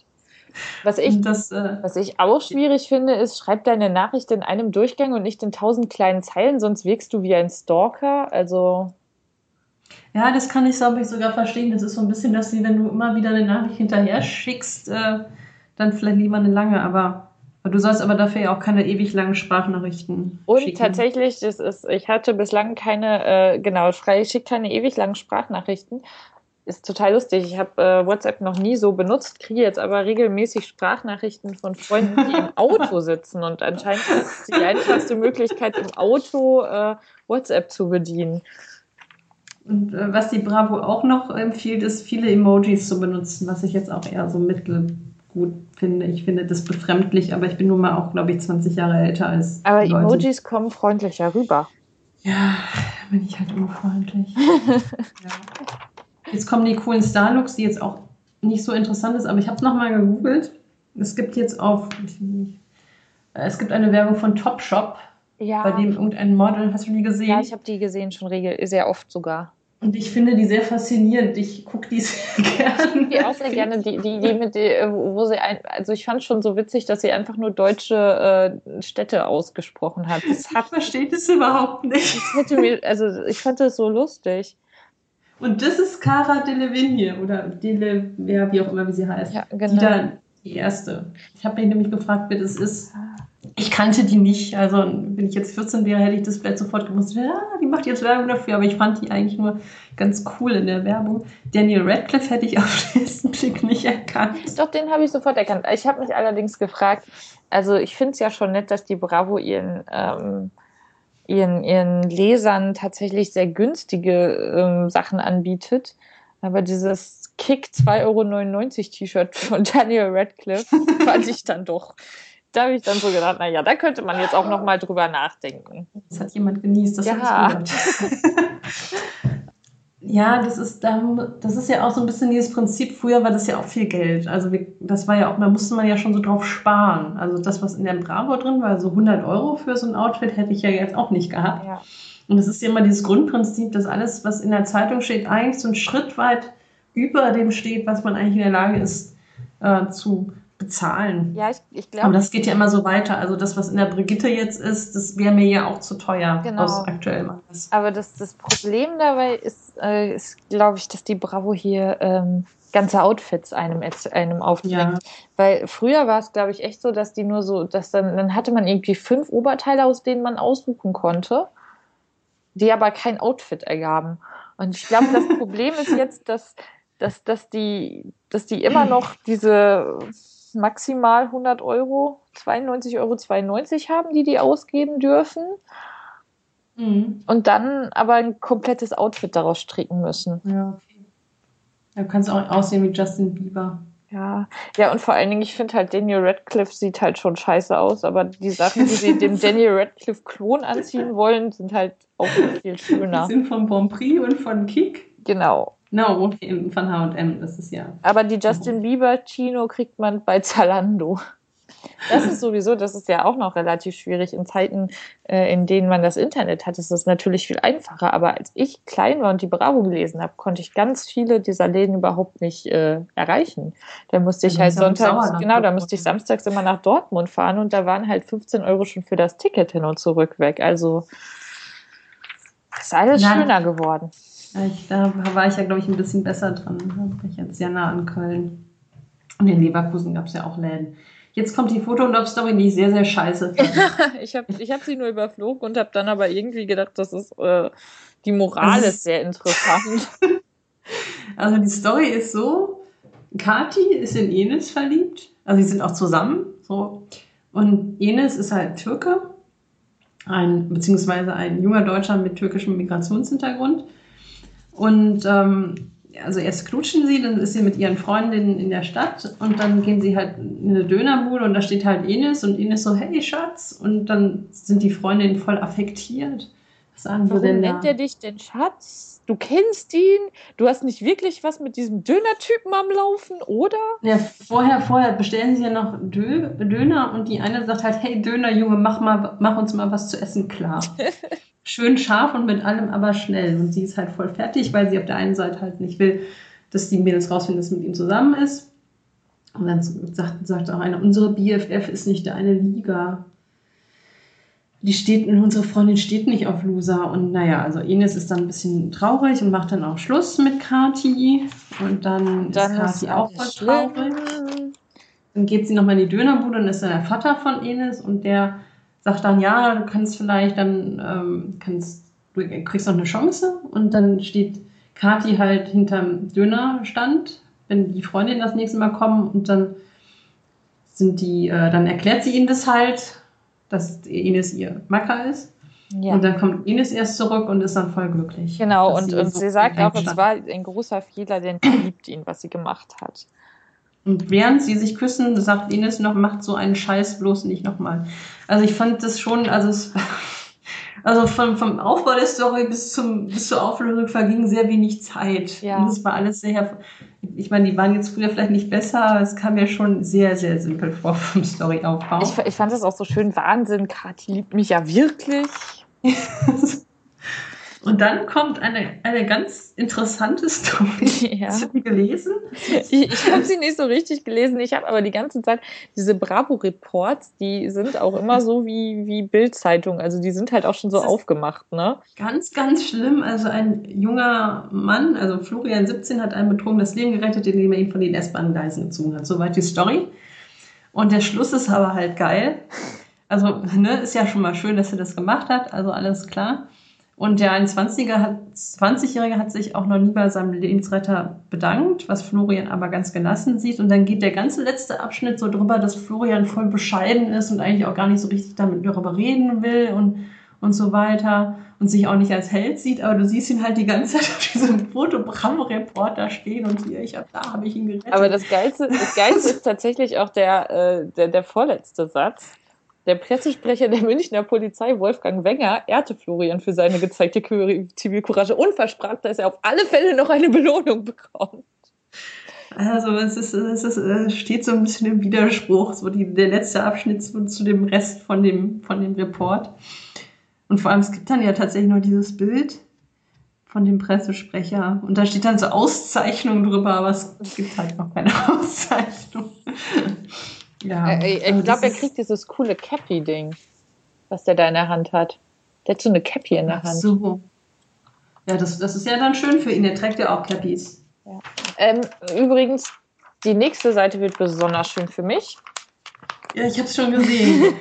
Was ich, das, äh, was ich auch schwierig finde, ist, schreib deine Nachricht in einem Durchgang und nicht in tausend kleinen Zeilen, sonst wirkst du wie ein Stalker. Also. Ja, das kann ich, glaube ich, sogar verstehen. Das ist so ein bisschen, dass sie, wenn du immer wieder eine Nachricht hinterher schickst, äh, dann vielleicht lieber eine lange, aber du sollst aber dafür ja auch keine ewig langen Sprachnachrichten Und schicken. tatsächlich, das ist, ich hatte bislang keine, äh, genau, frei, ich schicke keine ewig langen Sprachnachrichten, ist total lustig. Ich habe äh, WhatsApp noch nie so benutzt, kriege jetzt aber regelmäßig Sprachnachrichten von Freunden, die im Auto [LAUGHS] sitzen. Und anscheinend ist es die einfachste Möglichkeit, im Auto äh, WhatsApp zu bedienen. Und äh, was die Bravo auch noch empfiehlt, ist, viele Emojis zu benutzen, was ich jetzt auch eher so mittelgut finde. Ich finde das befremdlich, aber ich bin nun mal auch, glaube ich, 20 Jahre älter als. Aber Leute. Emojis kommen freundlicher rüber. Ja, bin ich halt unfreundlich. [LAUGHS] ja. Jetzt kommen die coolen Starlooks, die jetzt auch nicht so interessant ist, aber ich habe es nochmal gegoogelt. Es gibt jetzt auf, es gibt eine Werbung von Topshop, ja. bei dem irgendein Model, hast du die gesehen? Ja, ich habe die gesehen, schon regel sehr oft sogar. Und ich finde die sehr faszinierend. Ich gucke die [LAUGHS] sehr gerne. Die auch sehr gerne, die, die, die mit die, wo sie ein, also ich fand schon so witzig, dass sie einfach nur deutsche äh, Städte ausgesprochen hat. Das hat ich verstehe das überhaupt nicht. Das hätte mir, also ich fand das so lustig. Und das ist Cara Delevingne oder Dele, ja, wie auch immer, wie sie heißt. Ja, genau. Die, da, die erste. Ich habe mich nämlich gefragt, wer das ist. Ich kannte die nicht. Also, wenn ich jetzt 14 wäre, hätte ich das vielleicht sofort gewusst. Ja, die macht jetzt Werbung dafür, aber ich fand die eigentlich nur ganz cool in der Werbung. Daniel Radcliffe hätte ich [LAUGHS] auf den ersten Blick nicht erkannt. Doch, den habe ich sofort erkannt. Ich habe mich allerdings gefragt, also ich finde es ja schon nett, dass die Bravo ihren. Ähm, ihren, ihren Lesern tatsächlich sehr günstige ähm, Sachen anbietet. Aber dieses Kick 2,99 Euro T-Shirt von [LAUGHS] Daniel Radcliffe fand ich dann doch. da habe ich dann so gedacht, naja, da könnte man jetzt auch noch mal drüber nachdenken. Das hat jemand genießt, das ja. [LAUGHS] Ja, das ist, das ist ja auch so ein bisschen dieses Prinzip. Früher war das ja auch viel Geld. Also das war ja auch, da musste man ja schon so drauf sparen. Also das, was in der Bravo drin war, so 100 Euro für so ein Outfit, hätte ich ja jetzt auch nicht gehabt. Ja. Und es ist ja immer dieses Grundprinzip, dass alles, was in der Zeitung steht, eigentlich so einen Schritt weit über dem steht, was man eigentlich in der Lage ist äh, zu bezahlen. Ja, ich, ich glaube. Aber das geht ja immer so weiter. Also das, was in der Brigitte jetzt ist, das wäre mir ja auch zu teuer genau. aus aktuellem Anlass. Aber das, das Problem dabei ist, äh, ist glaube ich, dass die Bravo hier ähm, ganze Outfits einem, einem aufdrängt. Ja. Weil früher war es, glaube ich, echt so, dass die nur so, dass dann, dann hatte man irgendwie fünf Oberteile, aus denen man aussuchen konnte, die aber kein Outfit ergaben. Und ich glaube, das Problem ist jetzt, dass, dass, dass, die, dass die immer noch diese maximal 100 Euro, 92,92 Euro 92 haben, die die ausgeben dürfen. Mhm. Und dann aber ein komplettes Outfit daraus stricken müssen. Ja, okay. Da kannst du auch aussehen wie Justin Bieber. Ja, ja, und vor allen Dingen, ich finde halt, Daniel Radcliffe sieht halt schon scheiße aus, aber die Sachen, die sie dem [LAUGHS] Daniel Radcliffe-Klon anziehen wollen, sind halt auch viel schöner. Die sind von Bon Prix und von Kick. Genau. No, okay, von H&M, das ist ja. Aber die Justin Bieber Chino kriegt man bei Zalando. Das ist sowieso, das ist ja auch noch relativ schwierig. In Zeiten, äh, in denen man das Internet hat, ist das natürlich viel einfacher. Aber als ich klein war und die Bravo gelesen habe, konnte ich ganz viele dieser Läden überhaupt nicht äh, erreichen. Da musste ich halt sonntags, genau, da musste ich samstags immer nach Dortmund fahren und da waren halt 15 Euro schon für das Ticket hin und zurück weg. Also ist alles Nein. schöner geworden. Ich, da war ich ja, glaube ich, ein bisschen besser dran. Da bin ich jetzt sehr nah an Köln. Und in Leverkusen gab es ja auch Läden. Jetzt kommt die Foto-Love-Story, die ich sehr, sehr scheiße finde. [LAUGHS] ich habe ich hab sie nur überflogen und habe dann aber irgendwie gedacht, das ist, äh, die Moral ist, ist sehr interessant. [LAUGHS] also die Story ist so, Kati ist in Enes verliebt. Also sie sind auch zusammen. So. Und Enes ist halt Türke, ein, beziehungsweise ein junger Deutscher mit türkischem Migrationshintergrund. Und ähm, also erst knutschen sie, dann ist sie mit ihren Freundinnen in der Stadt und dann gehen sie halt in eine Dönerbude und da steht halt Ines und Ines so, hey Schatz. Und dann sind die Freundinnen voll affektiert. Was sagen Warum denn nennt er dich denn Schatz? Du kennst ihn, du hast nicht wirklich was mit diesem Dönertypen am Laufen, oder? Ja, vorher, vorher bestellen sie ja noch Dö Döner und die eine sagt halt, hey Döner, Junge, mach mal, mach uns mal was zu essen klar. [LAUGHS] schön scharf und mit allem aber schnell. Und sie ist halt voll fertig, weil sie auf der einen Seite halt nicht will, dass die Mädels rausfinden, dass sie mit ihm zusammen ist. Und dann sagt, sagt auch einer, unsere BFF ist nicht eine Liga. Die steht, unsere Freundin steht nicht auf Loser. Und naja, also Ines ist dann ein bisschen traurig und macht dann auch Schluss mit Kati. Und dann, dann ist Kati auch voll traurig. Dann geht sie nochmal in die Dönerbude und ist dann der Vater von Ines und der sagt dann, ja, du kannst vielleicht dann, ähm, kannst, du kriegst noch eine Chance und dann steht Kati halt hinterm Dönerstand, wenn die Freundinnen das nächste Mal kommen und dann sind die, äh, dann erklärt sie ihnen das halt, dass Ines ihr Macker ist. Ja. Und dann kommt Ines erst zurück und ist dann voll glücklich. Genau, und, sie, und so sie sagt auch, es war ein großer Fehler, denn sie liebt ihn, was sie gemacht hat. Und während sie sich küssen, sagt Ines noch, macht so einen Scheiß bloß nicht nochmal. Also ich fand das schon, also es, [LAUGHS] also vom, vom Aufbau der Story bis zum bis zur Auflösung verging sehr wenig Zeit. Ja. Und es war alles sehr, ich meine, die waren jetzt früher vielleicht nicht besser, aber es kam mir schon sehr, sehr simpel vor vom Storyaufbau. Ich, ich fand das auch so schön Wahnsinn. Kathi liebt mich ja wirklich. [LAUGHS] Und dann kommt eine, eine ganz interessante [LAUGHS] Story. Ja. Hast du die gelesen? Ich, ich habe sie nicht so richtig gelesen. Ich habe aber die ganze Zeit diese Bravo-Reports, die sind auch immer so wie, wie Bild-Zeitung. Also die sind halt auch schon so aufgemacht, ne? Ganz, ganz schlimm. Also ein junger Mann, also Florian 17, hat einem Betrunken das Leben gerettet, indem er ihn von den S-Bahn-Gleisen gezogen hat. Soweit die Story. Und der Schluss ist aber halt geil. Also, ne, ist ja schon mal schön, dass er das gemacht hat. Also alles klar. Und der 21-Jährige hat, 20 hat sich auch noch nie bei seinem Lebensretter bedankt, was Florian aber ganz gelassen sieht. Und dann geht der ganze letzte Abschnitt so drüber, dass Florian voll bescheiden ist und eigentlich auch gar nicht so richtig damit darüber reden will und, und so weiter und sich auch nicht als Held sieht, aber du siehst ihn halt die ganze Zeit auf diesem Foto Bravo-Reporter stehen und hier, ich hab, da habe ich ihn gerettet. Aber das Geilste, das Geilste [LAUGHS] ist tatsächlich auch der, äh, der, der vorletzte Satz. Der Pressesprecher der Münchner Polizei, Wolfgang Wenger, ehrte Florian für seine gezeigte Zivilcourage und versprach, dass er auf alle Fälle noch eine Belohnung bekommt. Also es, ist, es ist, es steht so ein bisschen im Widerspruch, so die, der letzte Abschnitt zu, zu dem Rest von dem, von dem Report. Und vor allem, es gibt dann ja tatsächlich noch dieses Bild von dem Pressesprecher. Und da steht dann so Auszeichnung drüber, aber es gibt halt noch keine [LAUGHS] Auszeichnung. Ja. Äh, ich glaube, er kriegt dieses coole Cappy-Ding, was der da in der Hand hat. Der hat so eine Cappy in der Hand. Ach so. Ja, das, das ist ja dann schön für ihn. Er trägt ja auch Cappies. Ja. Ähm, übrigens, die nächste Seite wird besonders schön für mich. Ja, ich habe es schon gesehen.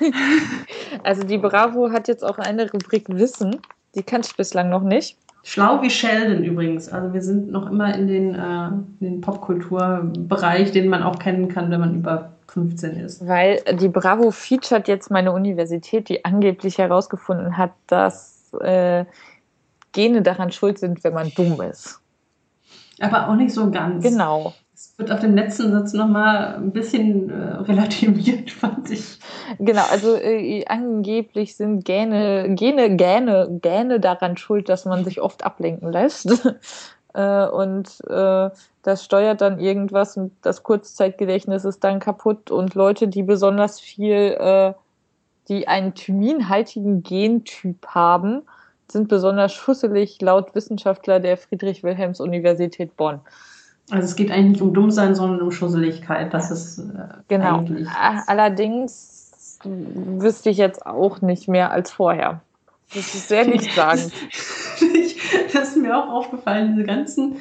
[LAUGHS] also die Bravo hat jetzt auch eine Rubrik Wissen. Die kannte ich bislang noch nicht. Schlau wie Sheldon übrigens. Also wir sind noch immer in den, äh, den Popkulturbereich, den man auch kennen kann, wenn man über 15 ist. Weil die Bravo featured jetzt meine Universität, die angeblich herausgefunden hat, dass äh, Gene daran schuld sind, wenn man dumm ist. Aber auch nicht so ganz. Genau. Es wird auf dem letzten Satz nochmal ein bisschen äh, relativiert, [LAUGHS] fand ich. Genau, also äh, angeblich sind Gäne, Gene, Gäne, Gäne daran schuld, dass man sich oft ablenken lässt. [LAUGHS] äh, und äh, das steuert dann irgendwas und das Kurzzeitgedächtnis ist dann kaputt und Leute, die besonders viel, äh, die einen thyminhaltigen Gentyp haben, sind besonders schusselig laut Wissenschaftler der Friedrich-Wilhelms-Universität Bonn. Also es geht eigentlich nicht um Dummsein, sondern um Schusseligkeit. Das ist äh, genau. Allerdings wüsste ich jetzt auch nicht mehr als vorher. Das ist sehr nichtssagend. [LAUGHS] das ist mir auch aufgefallen, diese ganzen.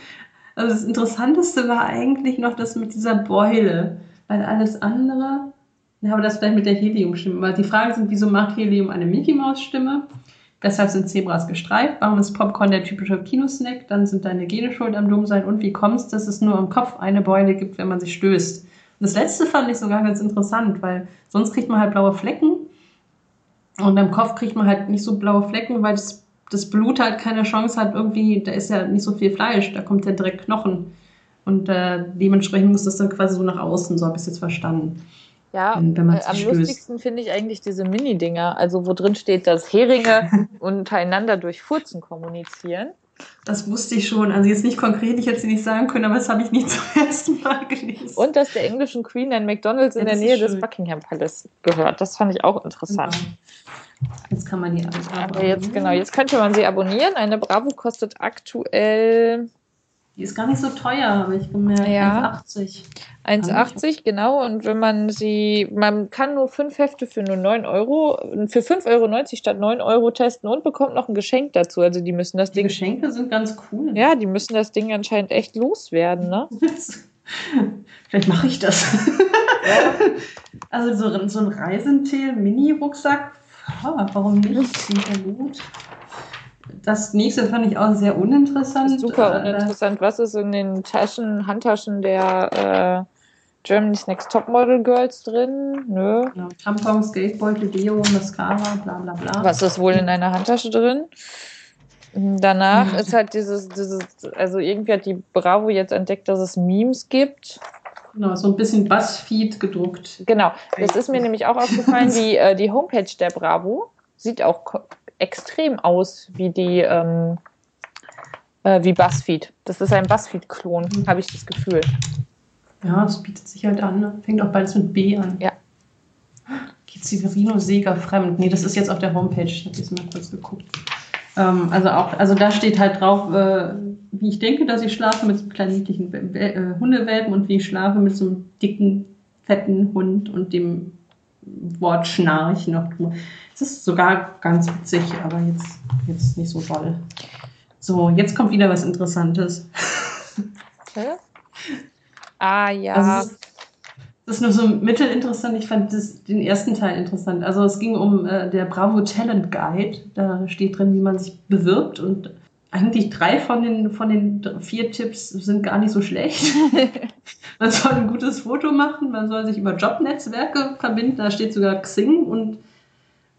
Also das Interessanteste war eigentlich noch das mit dieser Beule, weil alles andere. Ja, aber das vielleicht mit der Helium-Stimme. Weil die Fragen sind, wieso macht Helium eine Mickey-Maus-Stimme? Weshalb sind Zebras gestreift? Warum ist Popcorn der typische Kinosnack? Dann sind deine Gene schuld am Dummsein. Und wie kommst du, dass es nur im Kopf eine Beule gibt, wenn man sich stößt? Und das letzte fand ich sogar ganz interessant, weil sonst kriegt man halt blaue Flecken. Und im Kopf kriegt man halt nicht so blaue Flecken, weil das, das Blut halt keine Chance hat, irgendwie, da ist ja nicht so viel Fleisch, da kommt ja direkt Knochen. Und äh, dementsprechend muss das dann quasi so nach außen, so habe ich es jetzt verstanden. Ja, wenn, wenn äh, am stößt. lustigsten finde ich eigentlich diese Mini-Dinger, also wo drin steht, dass Heringe [LAUGHS] untereinander durch Furzen kommunizieren. Das wusste ich schon. Also jetzt nicht konkret, ich hätte sie nicht sagen können, aber das habe ich nicht [LAUGHS] zum ersten Mal gelesen. Und dass der englischen Queen ein McDonalds ja, in der Nähe des Buckingham Palace gehört. Das fand ich auch interessant. Genau. Jetzt kann man die abonnieren. Aber jetzt, genau, jetzt könnte man sie abonnieren. Eine Bravo kostet aktuell die ist gar nicht so teuer, habe ich gemerkt. Ja. 1,80. 1,80, genau. Und wenn man sie, man kann nur fünf Hefte für nur 9 Euro, für 5,90 Euro statt 9 Euro testen und bekommt noch ein Geschenk dazu. Also die müssen das die Ding. Die Geschenke sind ganz cool. Ja, die müssen das Ding anscheinend echt loswerden, ne? [LAUGHS] Vielleicht mache ich das. Ja. [LAUGHS] Also so, so ein Reisentil-Mini-Rucksack, warum nicht? Klingt ja gut das nächste fand ich auch sehr uninteressant. Super äh, uninteressant. Was ist in den Taschen, Handtaschen der äh, Germany's Next Topmodel Girls drin? Nö. Genau. Tampon, Skatebeutel, Deo, Mascara, bla bla bla. Was ist wohl in einer Handtasche drin? Danach mhm. ist halt dieses, dieses, also irgendwie hat die Bravo jetzt entdeckt, dass es Memes gibt. Genau, so ein bisschen Buzzfeed gedruckt. Genau, das ist mir nämlich auch aufgefallen. Die, äh, die Homepage der Bravo sieht auch extrem aus wie die ähm, äh, wie Buzzfeed. Das ist ein Buzzfeed-Klon, mhm. habe ich das Gefühl. Ja, das bietet sich halt an. Ne? Fängt auch beides mit B an. Ja. Geht Severino Seger fremd? Nee, das ist jetzt auf der Homepage. Ich habe jetzt mal kurz geguckt. Ähm, also auch, also da steht halt drauf, äh, wie ich denke, dass ich schlafe mit so einem kleinen niedlichen äh, Hundewelpen und wie ich schlafe mit so einem dicken, fetten Hund und dem Wort Schnarch noch drüber. Es ist sogar ganz witzig, aber jetzt, jetzt nicht so toll. So, jetzt kommt wieder was Interessantes. Okay. [LAUGHS] Ah, ja. Also, das ist nur so mittelinteressant. Ich fand das, den ersten Teil interessant. Also es ging um äh, der Bravo Talent Guide. Da steht drin, wie man sich bewirbt und eigentlich drei von den, von den vier Tipps sind gar nicht so schlecht. [LAUGHS] man soll ein gutes Foto machen, man soll sich über Jobnetzwerke verbinden. Da steht sogar Xing und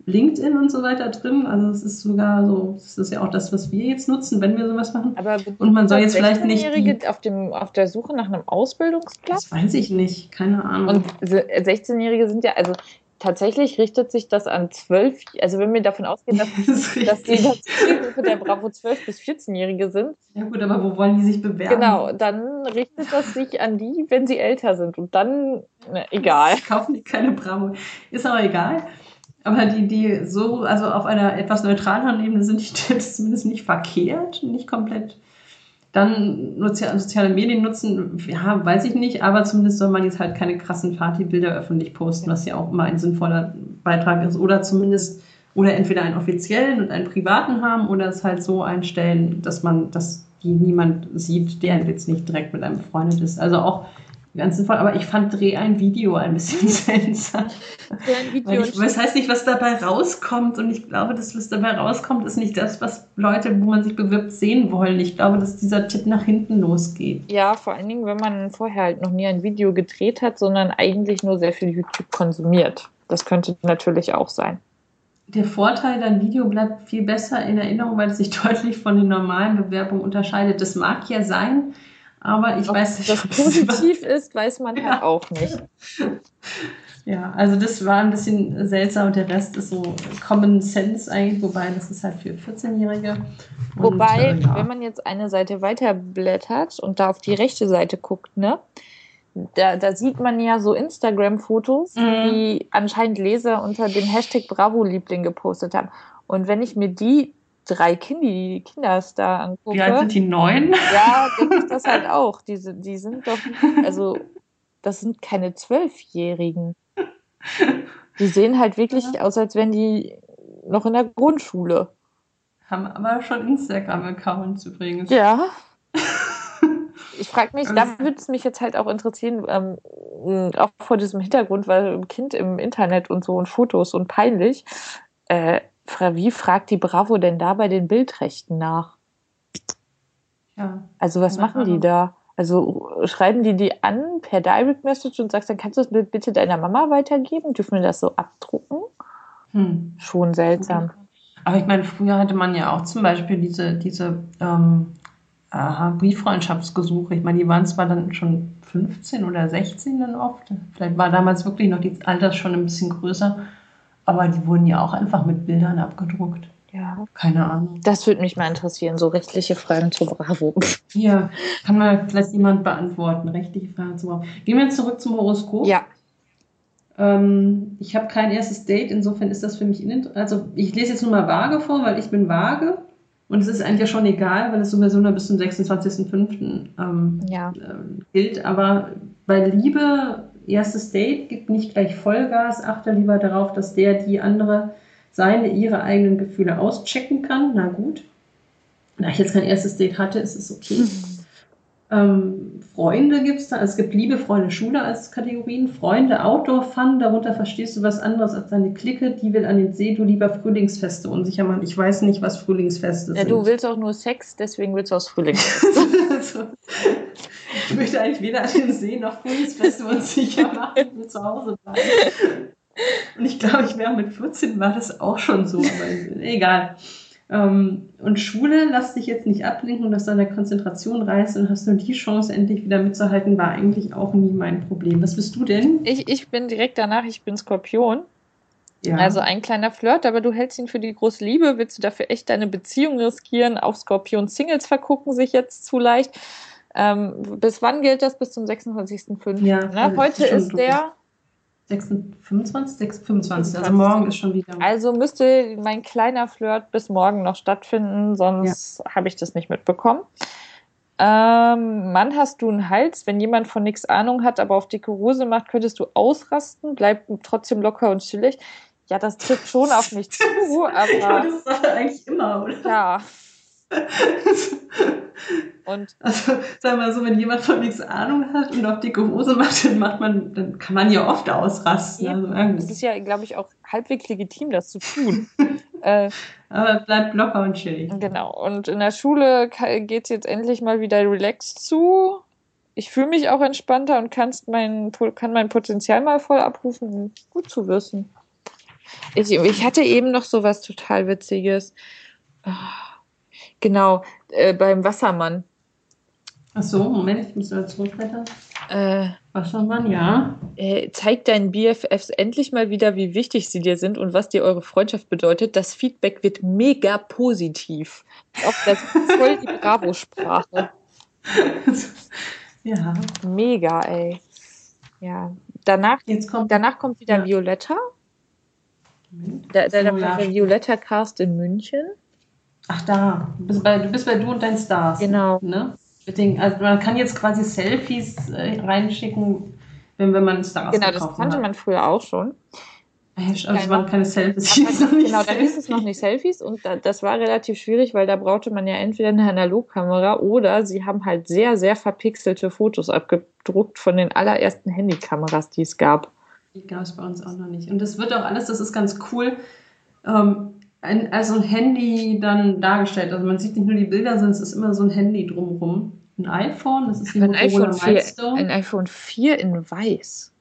LinkedIn und so weiter drin. Also es ist sogar so, das ist ja auch das, was wir jetzt nutzen, wenn wir sowas machen. Aber und man soll jetzt vielleicht nicht die, auf, dem, auf der Suche nach einem Ausbildungsplatz? Das weiß ich nicht, keine Ahnung. Und 16-Jährige sind ja, also tatsächlich richtet sich das an 12, also wenn wir davon ausgehen, dass, [LAUGHS] das dass die Zielgruppe der Bravo 12 bis 14-Jährige sind. Ja gut, aber wo wollen die sich bewerben? Genau, dann richtet das sich an die, wenn sie älter sind. Und dann, ne, egal. [LAUGHS] Kaufen die keine Bravo. Ist aber egal. Aber die, die so, also auf einer etwas neutraleren Ebene sind die Tipps [LAUGHS] zumindest nicht verkehrt, nicht komplett. Dann soziale Medien nutzen, ja, weiß ich nicht, aber zumindest soll man jetzt halt keine krassen Partybilder öffentlich posten, was ja auch immer ein sinnvoller Beitrag ist. Oder zumindest, oder entweder einen offiziellen und einen privaten haben oder es halt so einstellen, dass man, dass die niemand sieht, der jetzt nicht direkt mit einem befreundet ist. Also auch ganz sinnvoll, aber ich fand Dreh ein Video ein bisschen [LAUGHS] seltsam. Ein Video ich weiß heißt nicht, was dabei rauskommt und ich glaube, das, was dabei rauskommt, ist nicht das, was Leute, wo man sich bewirbt, sehen wollen. Ich glaube, dass dieser Tipp nach hinten losgeht. Ja, vor allen Dingen, wenn man vorher halt noch nie ein Video gedreht hat, sondern eigentlich nur sehr viel YouTube konsumiert. Das könnte natürlich auch sein. Der Vorteil, dein Video bleibt viel besser in Erinnerung, weil es sich [LAUGHS] deutlich von den normalen Bewerbungen unterscheidet. Das mag ja sein, aber ich Ob weiß nicht. Das positiv [LAUGHS] ist, weiß man ja. halt auch nicht. Ja, also das war ein bisschen seltsam und der Rest ist so Common Sense eigentlich, wobei das ist halt für 14-Jährige. Wobei, äh, ja. wenn man jetzt eine Seite weiterblättert und da auf die rechte Seite guckt, ne, da, da sieht man ja so Instagram-Fotos, mhm. die anscheinend Leser unter dem Hashtag Bravo-Liebling gepostet haben. Und wenn ich mir die drei Kinders da angucke. Wie alt sind die neun? Ja, denke ich das halt auch. Die, die sind doch, also das sind keine Zwölfjährigen. Die sehen halt wirklich ja. aus, als wären die noch in der Grundschule. Haben aber schon Instagram-Accounts übrigens. Ja. [LAUGHS] Ich frage mich, da würde es mich jetzt halt auch interessieren, ähm, auch vor diesem Hintergrund, weil ein Kind im Internet und so und Fotos und peinlich, äh, wie fragt die Bravo denn da bei den Bildrechten nach? Ja. Also was machen die da? Also schreiben die die an per Direct Message und sagst dann, kannst du das Bild bitte deiner Mama weitergeben? Dürfen wir das so abdrucken? Hm. Schon seltsam. Aber ich meine, früher hatte man ja auch zum Beispiel diese, diese ähm, aha, Brieffreundschaftsgesuche. Ich meine, die waren zwar dann schon 15 oder 16 dann oft. Vielleicht war damals wirklich noch die Alters schon ein bisschen größer. Aber die wurden ja auch einfach mit Bildern abgedruckt. Ja. Keine Ahnung. Das würde mich mal interessieren, so rechtliche Fragen zu Bravo. [LAUGHS] Ja, kann mal vielleicht jemand beantworten. Rechtliche Fragen zu Bravo. Gehen wir jetzt zurück zum Horoskop. Ja. Ähm, ich habe kein erstes Date, insofern ist das für mich. Also ich lese jetzt nur mal vage vor, weil ich bin vage. Und es ist eigentlich ja schon egal, weil es sowieso nur bis zum 26.05. Ähm, ja. äh, gilt. Aber bei Liebe erstes Date, gibt nicht gleich Vollgas, achte lieber darauf, dass der, die andere, seine, ihre eigenen Gefühle auschecken kann. Na gut. Da ich jetzt kein erstes Date hatte, ist es okay. Ähm, Freunde gibt es da, also es gibt Liebe, Freunde, Schule als Kategorien. Freunde, Outdoor-Fun, darunter verstehst du was anderes als deine Clique, die will an den See, du lieber Frühlingsfeste unsicher machen. Ich weiß nicht, was Frühlingsfeste ja, sind. Du willst auch nur Sex, deswegen willst du aus Frühlingsfeste. [LAUGHS] also, ich möchte eigentlich weder an den See noch Frühlingsfeste unsicher machen, ich will zu Hause bleiben. Und ich glaube, ich wäre mit 14 war das auch schon so, aber egal. Ähm, und Schule, lass dich jetzt nicht ablenken und aus deiner Konzentration reißen und hast nur die Chance, endlich wieder mitzuhalten, war eigentlich auch nie mein Problem. Was bist du denn? Ich, ich bin direkt danach, ich bin Skorpion. Ja. Also ein kleiner Flirt, aber du hältst ihn für die große Liebe. Willst du dafür echt deine Beziehung riskieren? Auch Skorpion-Singles vergucken sich jetzt zu leicht. Ähm, bis wann gilt das? Bis zum 26.05. Ja, ne? Heute ist, ist der 25, 6, 25, also morgen ist schon wieder. Also müsste mein kleiner Flirt bis morgen noch stattfinden, sonst ja. habe ich das nicht mitbekommen. Ähm, Mann, hast du einen Hals? Wenn jemand von nichts Ahnung hat, aber auf dicke Hose macht, könntest du ausrasten, bleib trotzdem locker und chillig. Ja, das trifft schon auf mich [LAUGHS] zu, aber. ja, das ist eigentlich immer, oder? Ja. [LAUGHS] Und also, sag mal so, wenn jemand von nichts Ahnung hat und auf dicke Hose macht, dann macht man, dann kann man ja oft ausrasten. Also es ist ja, glaube ich, auch halbwegs legitim, das zu tun. [LAUGHS] äh, Aber bleibt locker und chillig. Genau. Und in der Schule geht es jetzt endlich mal wieder relaxed zu. Ich fühle mich auch entspannter und kannst mein, kann mein Potenzial mal voll abrufen. Gut zu wissen. Ich, ich hatte eben noch so was total Witziges. Ah, Genau, äh, beim Wassermann. Ach so, Moment, ich muss da zurückblättern. Äh, Wassermann, ja. äh, zeig deinen BFFs endlich mal wieder, wie wichtig sie dir sind und was dir eure Freundschaft bedeutet. Das Feedback wird mega positiv. Auch das ist voll die Bravo-Sprache. [LAUGHS] ja. Mega, ey. Ja. Danach, Jetzt kommt. danach kommt wieder Ja. Violetta. Da, da, da war der Violetta Cast in München. Ach da, du bist, bei, du bist bei Du und dein Stars. Genau. Ne? Also man kann jetzt quasi Selfies äh, reinschicken, wenn, wenn man Stars Genau, das kannte hat. man früher auch schon. Also es waren keine Selfies. Nicht genau, da hieß es noch nicht Selfies und da, das war relativ schwierig, weil da brauchte man ja entweder eine Analogkamera oder sie haben halt sehr, sehr verpixelte Fotos abgedruckt von den allerersten Handykameras, die es gab. Die gab es bei uns auch noch nicht. Und das wird auch alles, das ist ganz cool, ähm, ein, also ein Handy dann dargestellt. Also man sieht nicht nur die Bilder, sondern es ist immer so ein Handy drumherum. Ein iPhone, das ist die Ein Motorola iPhone, 4, Milestone. ein iPhone 4 in weiß.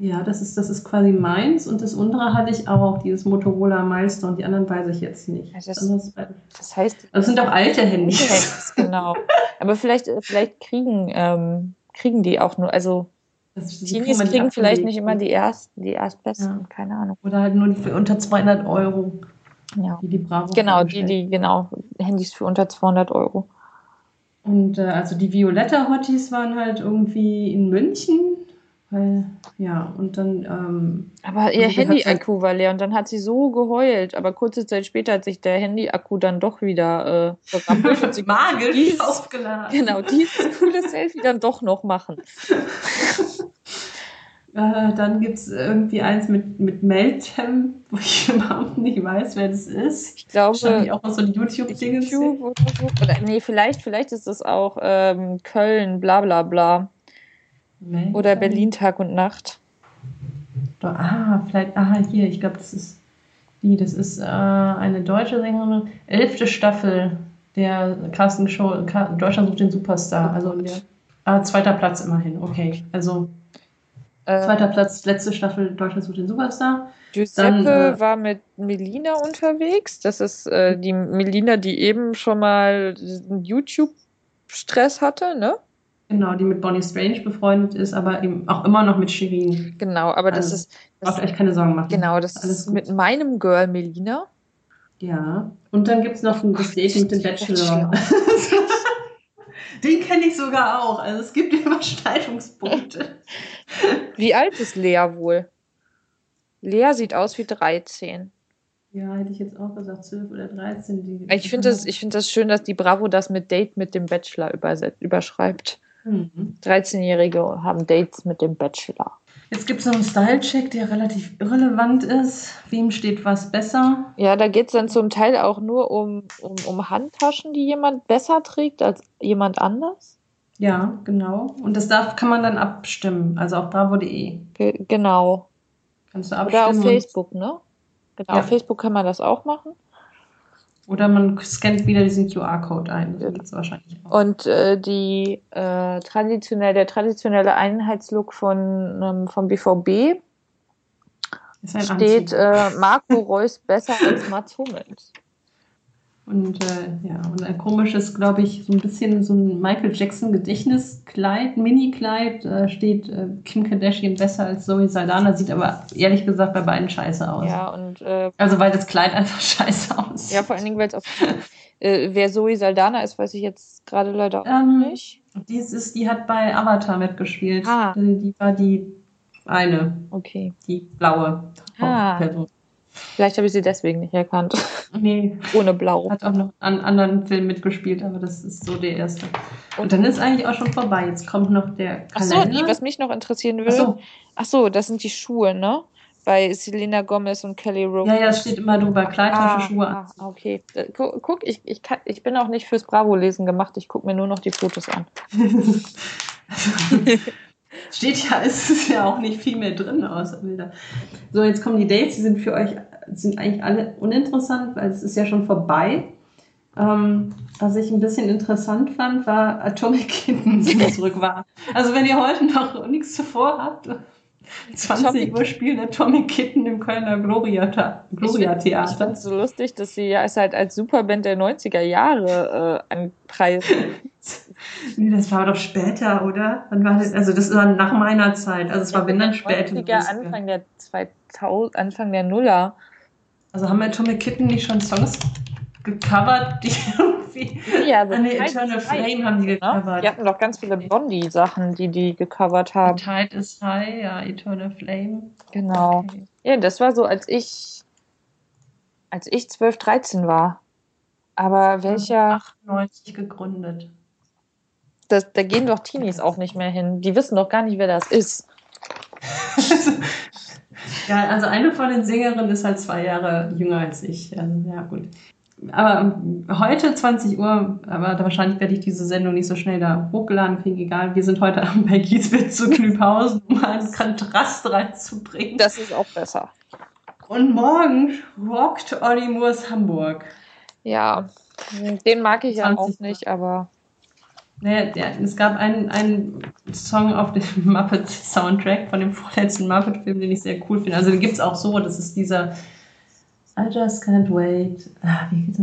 Ja, das ist, das ist quasi meins und das untere hatte ich auch, dieses Motorola Milestone. Die anderen weiß ich jetzt nicht. Ja, das- also Das heißt, das sind doch alte Handys. Handys, [LAUGHS] genau. Aber vielleicht, äh, vielleicht kriegen, ähm, kriegen die auch nur, also Das, die Teenies kriegen vielleicht nicht immer die ersten, die erstbesten, Ja. keine Ahnung. Oder halt nur die für unter 200 Euro, Ja. die die Bravo Genau, die, die, genau, Handys für unter 200 Euro. Und äh, also die Violetta Hotties waren halt irgendwie in München, weil, ja, und dann, ähm, Aber ihr hat Handy-Akku war leer und dann hat sie so geheult. Aber kurze Zeit später hat sich der Handy-Akku dann doch wieder äh, verrappelt und sie [LAUGHS] magisch dieses, aufgeladen. genau, dieses coole Selfie dann doch noch machen. [LAUGHS] Äh, dann gibt es irgendwie eins mit, mit Meltem, wo ich [LAUGHS] überhaupt nicht weiß, wer das ist. Ich glaube, Wahrscheinlich auch noch so ein YouTube-Ding. YouTube oder so. Oder, nee, vielleicht, vielleicht ist es auch ähm, Köln, bla bla bla. Meltem. Oder Berlin Tag und Nacht. Ah, vielleicht, ah, hier, ich glaube, das ist die, das ist äh, eine deutsche Sängerin, elfte Staffel der Castingshow Ka Deutschland sucht den Superstar. Also der, ah, zweiter Platz immerhin, okay. Also Äh, zweiter Platz, letzte Staffel Deutschland sucht den Superstar. Giuseppe Dann, äh, war mit Melina unterwegs. Das ist äh, die Melina, die eben schon mal YouTube-Stress hatte, ne? Genau, die mit Bonnie Strange befreundet ist, aber eben auch immer noch mit Shirin. Genau, aber das Also, ist das, Braucht euch keine Sorgen machen. genau, das Alles ist gut. mit meinem Girl Melina. Ja. Und dann gibt es noch ein das Date mit dem Bachelor. Bachelor. [LAUGHS] Den kenne ich sogar auch. Also es gibt [LAUGHS] Überschneidungspunkte. Wie alt ist Lea wohl? Lea sieht aus wie 13. Ja, hätte ich jetzt auch gesagt, 12 oder 13. Die, Ich finde das, ich find das schön, dass die Bravo das mit Date mit dem Bachelor überschreibt. Mhm. 13-Jährige haben Dates mit dem Bachelor. Jetzt gibt es noch einen Style-Check, der relativ irrelevant ist. Wem steht was besser? Ja, da geht es dann zum Teil auch nur um, um, um Handtaschen, die jemand besser trägt als jemand anders. Ja, genau. Und das darf, kann man dann abstimmen. Also auf bravo.de. Ge genau. Kannst du abstimmen. Oder auf Facebook, ne? Genau, Ja. auf Facebook kann man das auch machen. Oder man scannt wieder diesen QR-Code ein. Das gibt es wahrscheinlich auch. Und äh, die äh, traditionell, der traditionelle Einheitslook von, ähm, vom BVB steht äh, Marco Reus besser als Mats Hummels. Und äh, ja, und ein komisches, glaube ich, so ein bisschen so ein Michael Jackson Gedächtniskleid, Mini-Kleid, äh, steht äh, Kim Kardashian besser als Zoe Saldana, sieht aber ehrlich gesagt bei beiden scheiße aus. Ja, und äh, Also weil das Kleid einfach [LAUGHS] scheiße aussieht. ja, vor allen Dingen, weil es auf äh, wer Zoe Saldana ist, weiß ich jetzt gerade leider auch Ähm, nicht. Dies ist, die hat bei Avatar mitgespielt. Ah. Die, die war die eine, Okay. die blaue Ah. Hauptperson. Vielleicht habe ich sie deswegen nicht erkannt. Nee, Ohne Blau. hat auch noch an anderen Filmen mitgespielt, aber das ist so der erste. Und dann ist eigentlich auch schon vorbei. Jetzt kommt noch der Ach so, Kalender. was mich noch interessieren Ach würde. so. Ach so, das sind die Schuhe, ne? Bei Selena Gomez und Kelly Rowland. Ja, ja, es steht immer drüber. Kleidtasche, Schuhe. Ah, ah, okay. Äh, gu- Guck, ich, ich, kann, ich bin auch nicht fürs Bravo-Lesen gemacht. Ich gucke mir nur noch die Fotos an. [LAUGHS] Steht ja, es ist ja auch nicht viel mehr drin außer Bilder. So, jetzt kommen die Dates, die sind für euch, sind eigentlich alle uninteressant, weil es ist ja schon vorbei. Ähm, was ich ein bisschen interessant fand, war Atomic Kittens, die [LAUGHS] zurück war. Also wenn ihr heute noch nichts zuvor habt, 20 Uhr spielt der Tommy Kitten im Kölner Gloria, Gloria Theater. Ich finde es so lustig, dass sie ja es halt als Superband der 90er Jahre äh, anpreisen. [LAUGHS] nee, das war doch später, oder? Wann war das? Also das war nach meiner Zeit. Also es war wenn dann später. 90er, Anfang der 2000, Anfang der Nuller. Also haben wir Tommy Kitten nicht schon Songs gecovert, die [LAUGHS] irgendwie Ja, so an die Tide Eternal Flame haben die ne? gecovert. Die hatten doch ganz viele Blondie-Sachen, die die gecovert haben. Tide is High, ja, Eternal Flame. Genau. Okay. Ja, das war so, als ich, als ich 12, 13 war. Aber welcher, 98 gegründet. das, da gehen doch Teenies auch nicht mehr hin. Die wissen doch gar nicht, wer das ist. [LAUGHS] ja, also eine von den Sängerinnen ist halt zwei Jahre jünger als ich. Also, ja, gut. Aber ähm, heute 20 Uhr, aber wahrscheinlich werde ich diese Sendung nicht so schnell da hochgeladen kriegen, egal. Wir sind heute Abend bei Gieswitz zu Knüpphausen, um einen Kontrast reinzubringen. Das ist auch besser. Und morgen rockt Olli Moores Hamburg. Ja, den mag ich ja 20 auch nicht, aber Naja, der, es gab einen, einen Song auf dem [LAUGHS] Muppet-Soundtrack von dem vorletzten Muppet-Film, den ich sehr cool finde. Also den gibt es auch so, das ist dieser I just can't wait. Ah, wie geht's?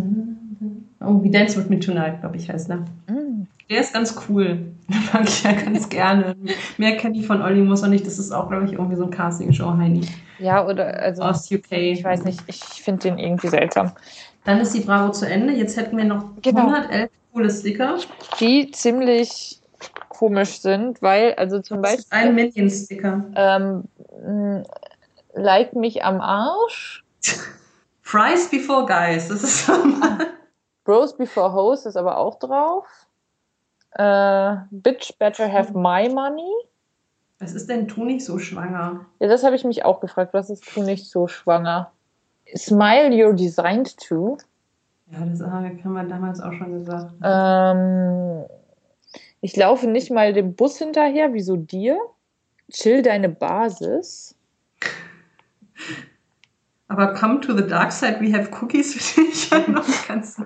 Oh, wie Dance With Me Tonight, glaube ich, heißt der. mm, Der ist ganz cool. [LAUGHS] Den mag ich ja ganz gerne. Mehr kenne ich von Olli Moos auch nicht. Das ist auch, glaube ich, irgendwie so ein Casting-Show, Heini. ja, oder also Aus UK. ich weiß nicht, ich finde den irgendwie seltsam. Dann ist die Bravo zu Ende. Jetzt hätten wir noch Genau. 111 coole Sticker. Die ziemlich komisch sind, weil, also zum Das ist ein Beispiel, Minion-Sticker. ähm, mh, like mich am Arsch, [LAUGHS] Fries before Guys. Das ist [LAUGHS] Bros Before Hoes ist aber auch drauf. Äh, Bitch Better Have My Money. Was ist denn Tu nicht so schwanger? Ja, das habe ich mich auch gefragt. Was ist du nicht so schwanger? Smile You're Designed to. Ja, das haben wir damals auch schon gesagt. Ähm, ich laufe nicht mal dem Bus hinterher. Wieso dir? Chill deine Basis. Aber come to the dark side, we have cookies, finde ich ja [LAUGHS] noch ganz.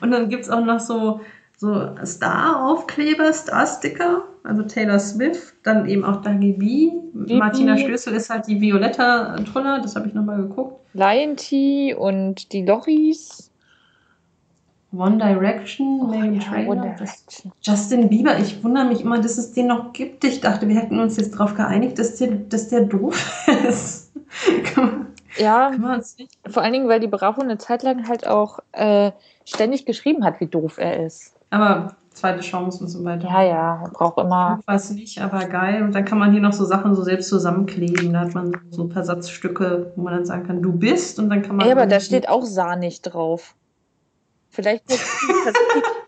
Und dann gibt es auch noch so, so Star-Aufkleber, Star-Sticker, also Taylor Swift, dann eben auch Dagi B. Martina Stößel ist halt die Violetta Truller, das habe ich nochmal geguckt. Lion Tea und die Loris. One Direction, Megan ja, Trainor. Justin Bieber, ich wundere mich immer, dass es den noch gibt. Ich dachte, wir hätten uns jetzt darauf geeinigt, dass der, dass der doof [LAUGHS] ist. kann, man, Ja, kann man uns nicht. vor allen Dingen, weil die Bravo eine Zeit lang halt auch äh, ständig geschrieben hat, wie doof er ist. Aber zweite Chance und so weiter. Ja, ja, braucht immer. Ich weiß nicht, aber geil. Und dann kann man hier noch so Sachen so selbst zusammenkleben. Da hat man so ein paar Satzstücke, wo man dann sagen kann, du bist. Und dann kann man. Ey, aber da steht auch sahnig drauf. Vielleicht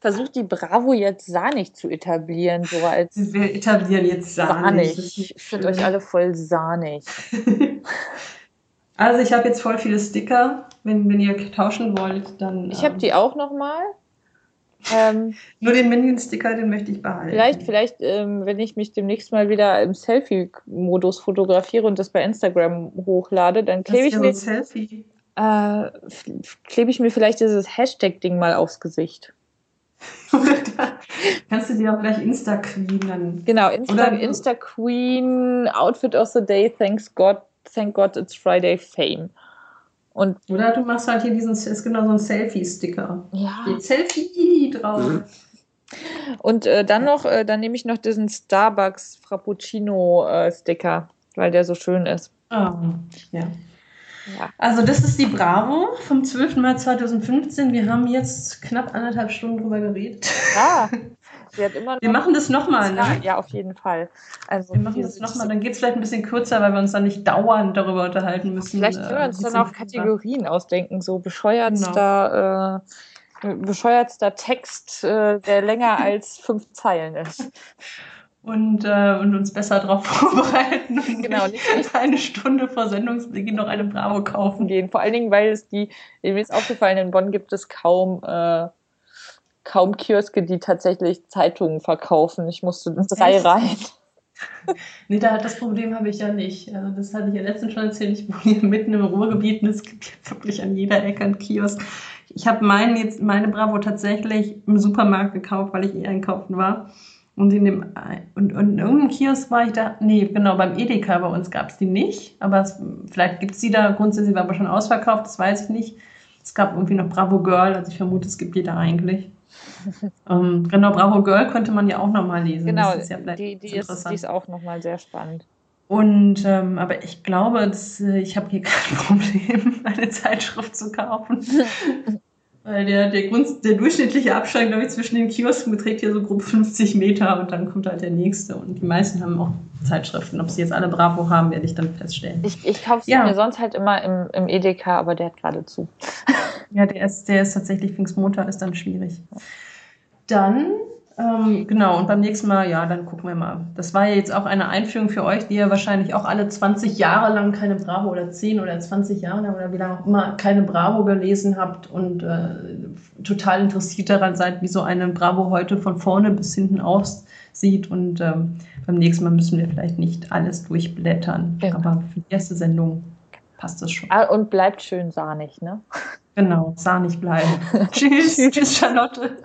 versucht die, Bravo jetzt sahnig zu etablieren, so als [LAUGHS] Wir etablieren jetzt sahnig. Ich finde euch alle voll sahnig. [LAUGHS] Also ich habe jetzt voll viele Sticker. Wenn, wenn ihr tauschen wollt, dann. Ich habe ähm, die auch noch mal. Ähm, [LAUGHS] Nur den Minion-Sticker, den möchte ich behalten. vielleicht, vielleicht, ähm, wenn ich mich demnächst mal wieder im Selfie-Modus fotografiere und das bei Instagram hochlade, dann klebe ich, mir, Selfie. Äh, klebe ich mir vielleicht dieses Hashtag-Ding mal aufs Gesicht. [LAUGHS] kannst du dir auch gleich Insta-Queen dann. Genau, Insta, Oder- Insta Queen, Outfit of the Day, thanks God, thank God it's Friday Fame. Und Oder du machst halt hier diesen, ist genau so ein Selfie-Sticker. ja, Steht Selfie drauf. und äh, dann noch, äh, dann nehme ich noch diesen Starbucks Frappuccino äh, Sticker, weil der so schön ist. Ah, ja. Ja. Also das ist die Bravo vom 12. März 2015. Wir haben jetzt knapp anderthalb Stunden drüber geredet. Ja, [LAUGHS] sie hat immer noch. Wir machen das nochmal, ne? Ja, auf jeden Fall. Also Wir machen das nochmal. Dann geht es vielleicht ein bisschen kürzer, weil wir uns dann nicht dauernd darüber unterhalten müssen. Vielleicht äh, können wir uns wie dann auch wir- Kategorien ausdenken, so bescheuertster, äh, bescheuertster Text, äh, der länger [LAUGHS] als fünf Zeilen ist. Und, äh, und uns besser darauf [LAUGHS] vorbereiten und Genau, nicht, nicht- eine Stunde vor Sendungsbeginn noch eine Bravo kaufen. gehen. Vor allen Dingen, weil es die, mir ist aufgefallen, in Bonn gibt es kaum, äh, kaum Kioske, die tatsächlich Zeitungen verkaufen. Ich musste drei Echt? rein. [LAUGHS] Nee, da, das Problem habe ich ja nicht. Also das hatte ich ja letztens schon erzählt. Ich wohne hier mitten im Ruhrgebiet und es gibt hier wirklich an jeder Ecke einen Kiosk. Ich habe meinen jetzt, meine Bravo tatsächlich im Supermarkt gekauft, weil ich eh einkaufen war. Und in dem und, und in irgendeinem Kiosk war ich da, nee, genau, beim Edeka bei uns gab es die nicht, aber es, vielleicht gibt es die da, grundsätzlich war aber schon ausverkauft, das weiß ich nicht. Es gab irgendwie noch Bravo Girl, also ich vermute, es gibt die da eigentlich. ähm, genau, Bravo Girl könnte man ja auch nochmal lesen. Genau, das ist ja die, die, ist, die ist auch nochmal sehr spannend. Und ähm, aber ich glaube, dass, äh, ich habe hier kein [LAUGHS] Problem, eine Zeitschrift zu kaufen. [LAUGHS] Weil der, der, Grund, der durchschnittliche Abstand, glaube ich, zwischen den Kiosken beträgt hier so grob 50 Meter und dann kommt halt der nächste. Und die meisten haben auch Zeitschriften. Ob sie jetzt alle Bravo haben, werde ich dann feststellen. Ich, ich kaufe sie ja. mir sonst halt immer im, im Edeka, aber der hat gerade zu. ja, der ist, der ist tatsächlich Pfingstmontag, ist dann schwierig. Dann ähm, genau, und beim nächsten Mal, ja, dann gucken wir mal. Das war ja jetzt auch eine Einführung für euch, die ihr wahrscheinlich auch alle 20 Jahre lang keine Bravo oder 10 oder 20 Jahre lang oder wie lange auch immer keine Bravo gelesen habt und äh, total interessiert daran seid, wie so eine Bravo heute von vorne bis hinten aussieht. Und ähm, beim nächsten Mal müssen wir vielleicht nicht alles durchblättern. Genau. Aber für die erste Sendung passt das schon. Ah, und bleibt schön sahnig, ne? Genau, sahnig bleiben. [LAUGHS] tschüss, tschüss, Charlotte.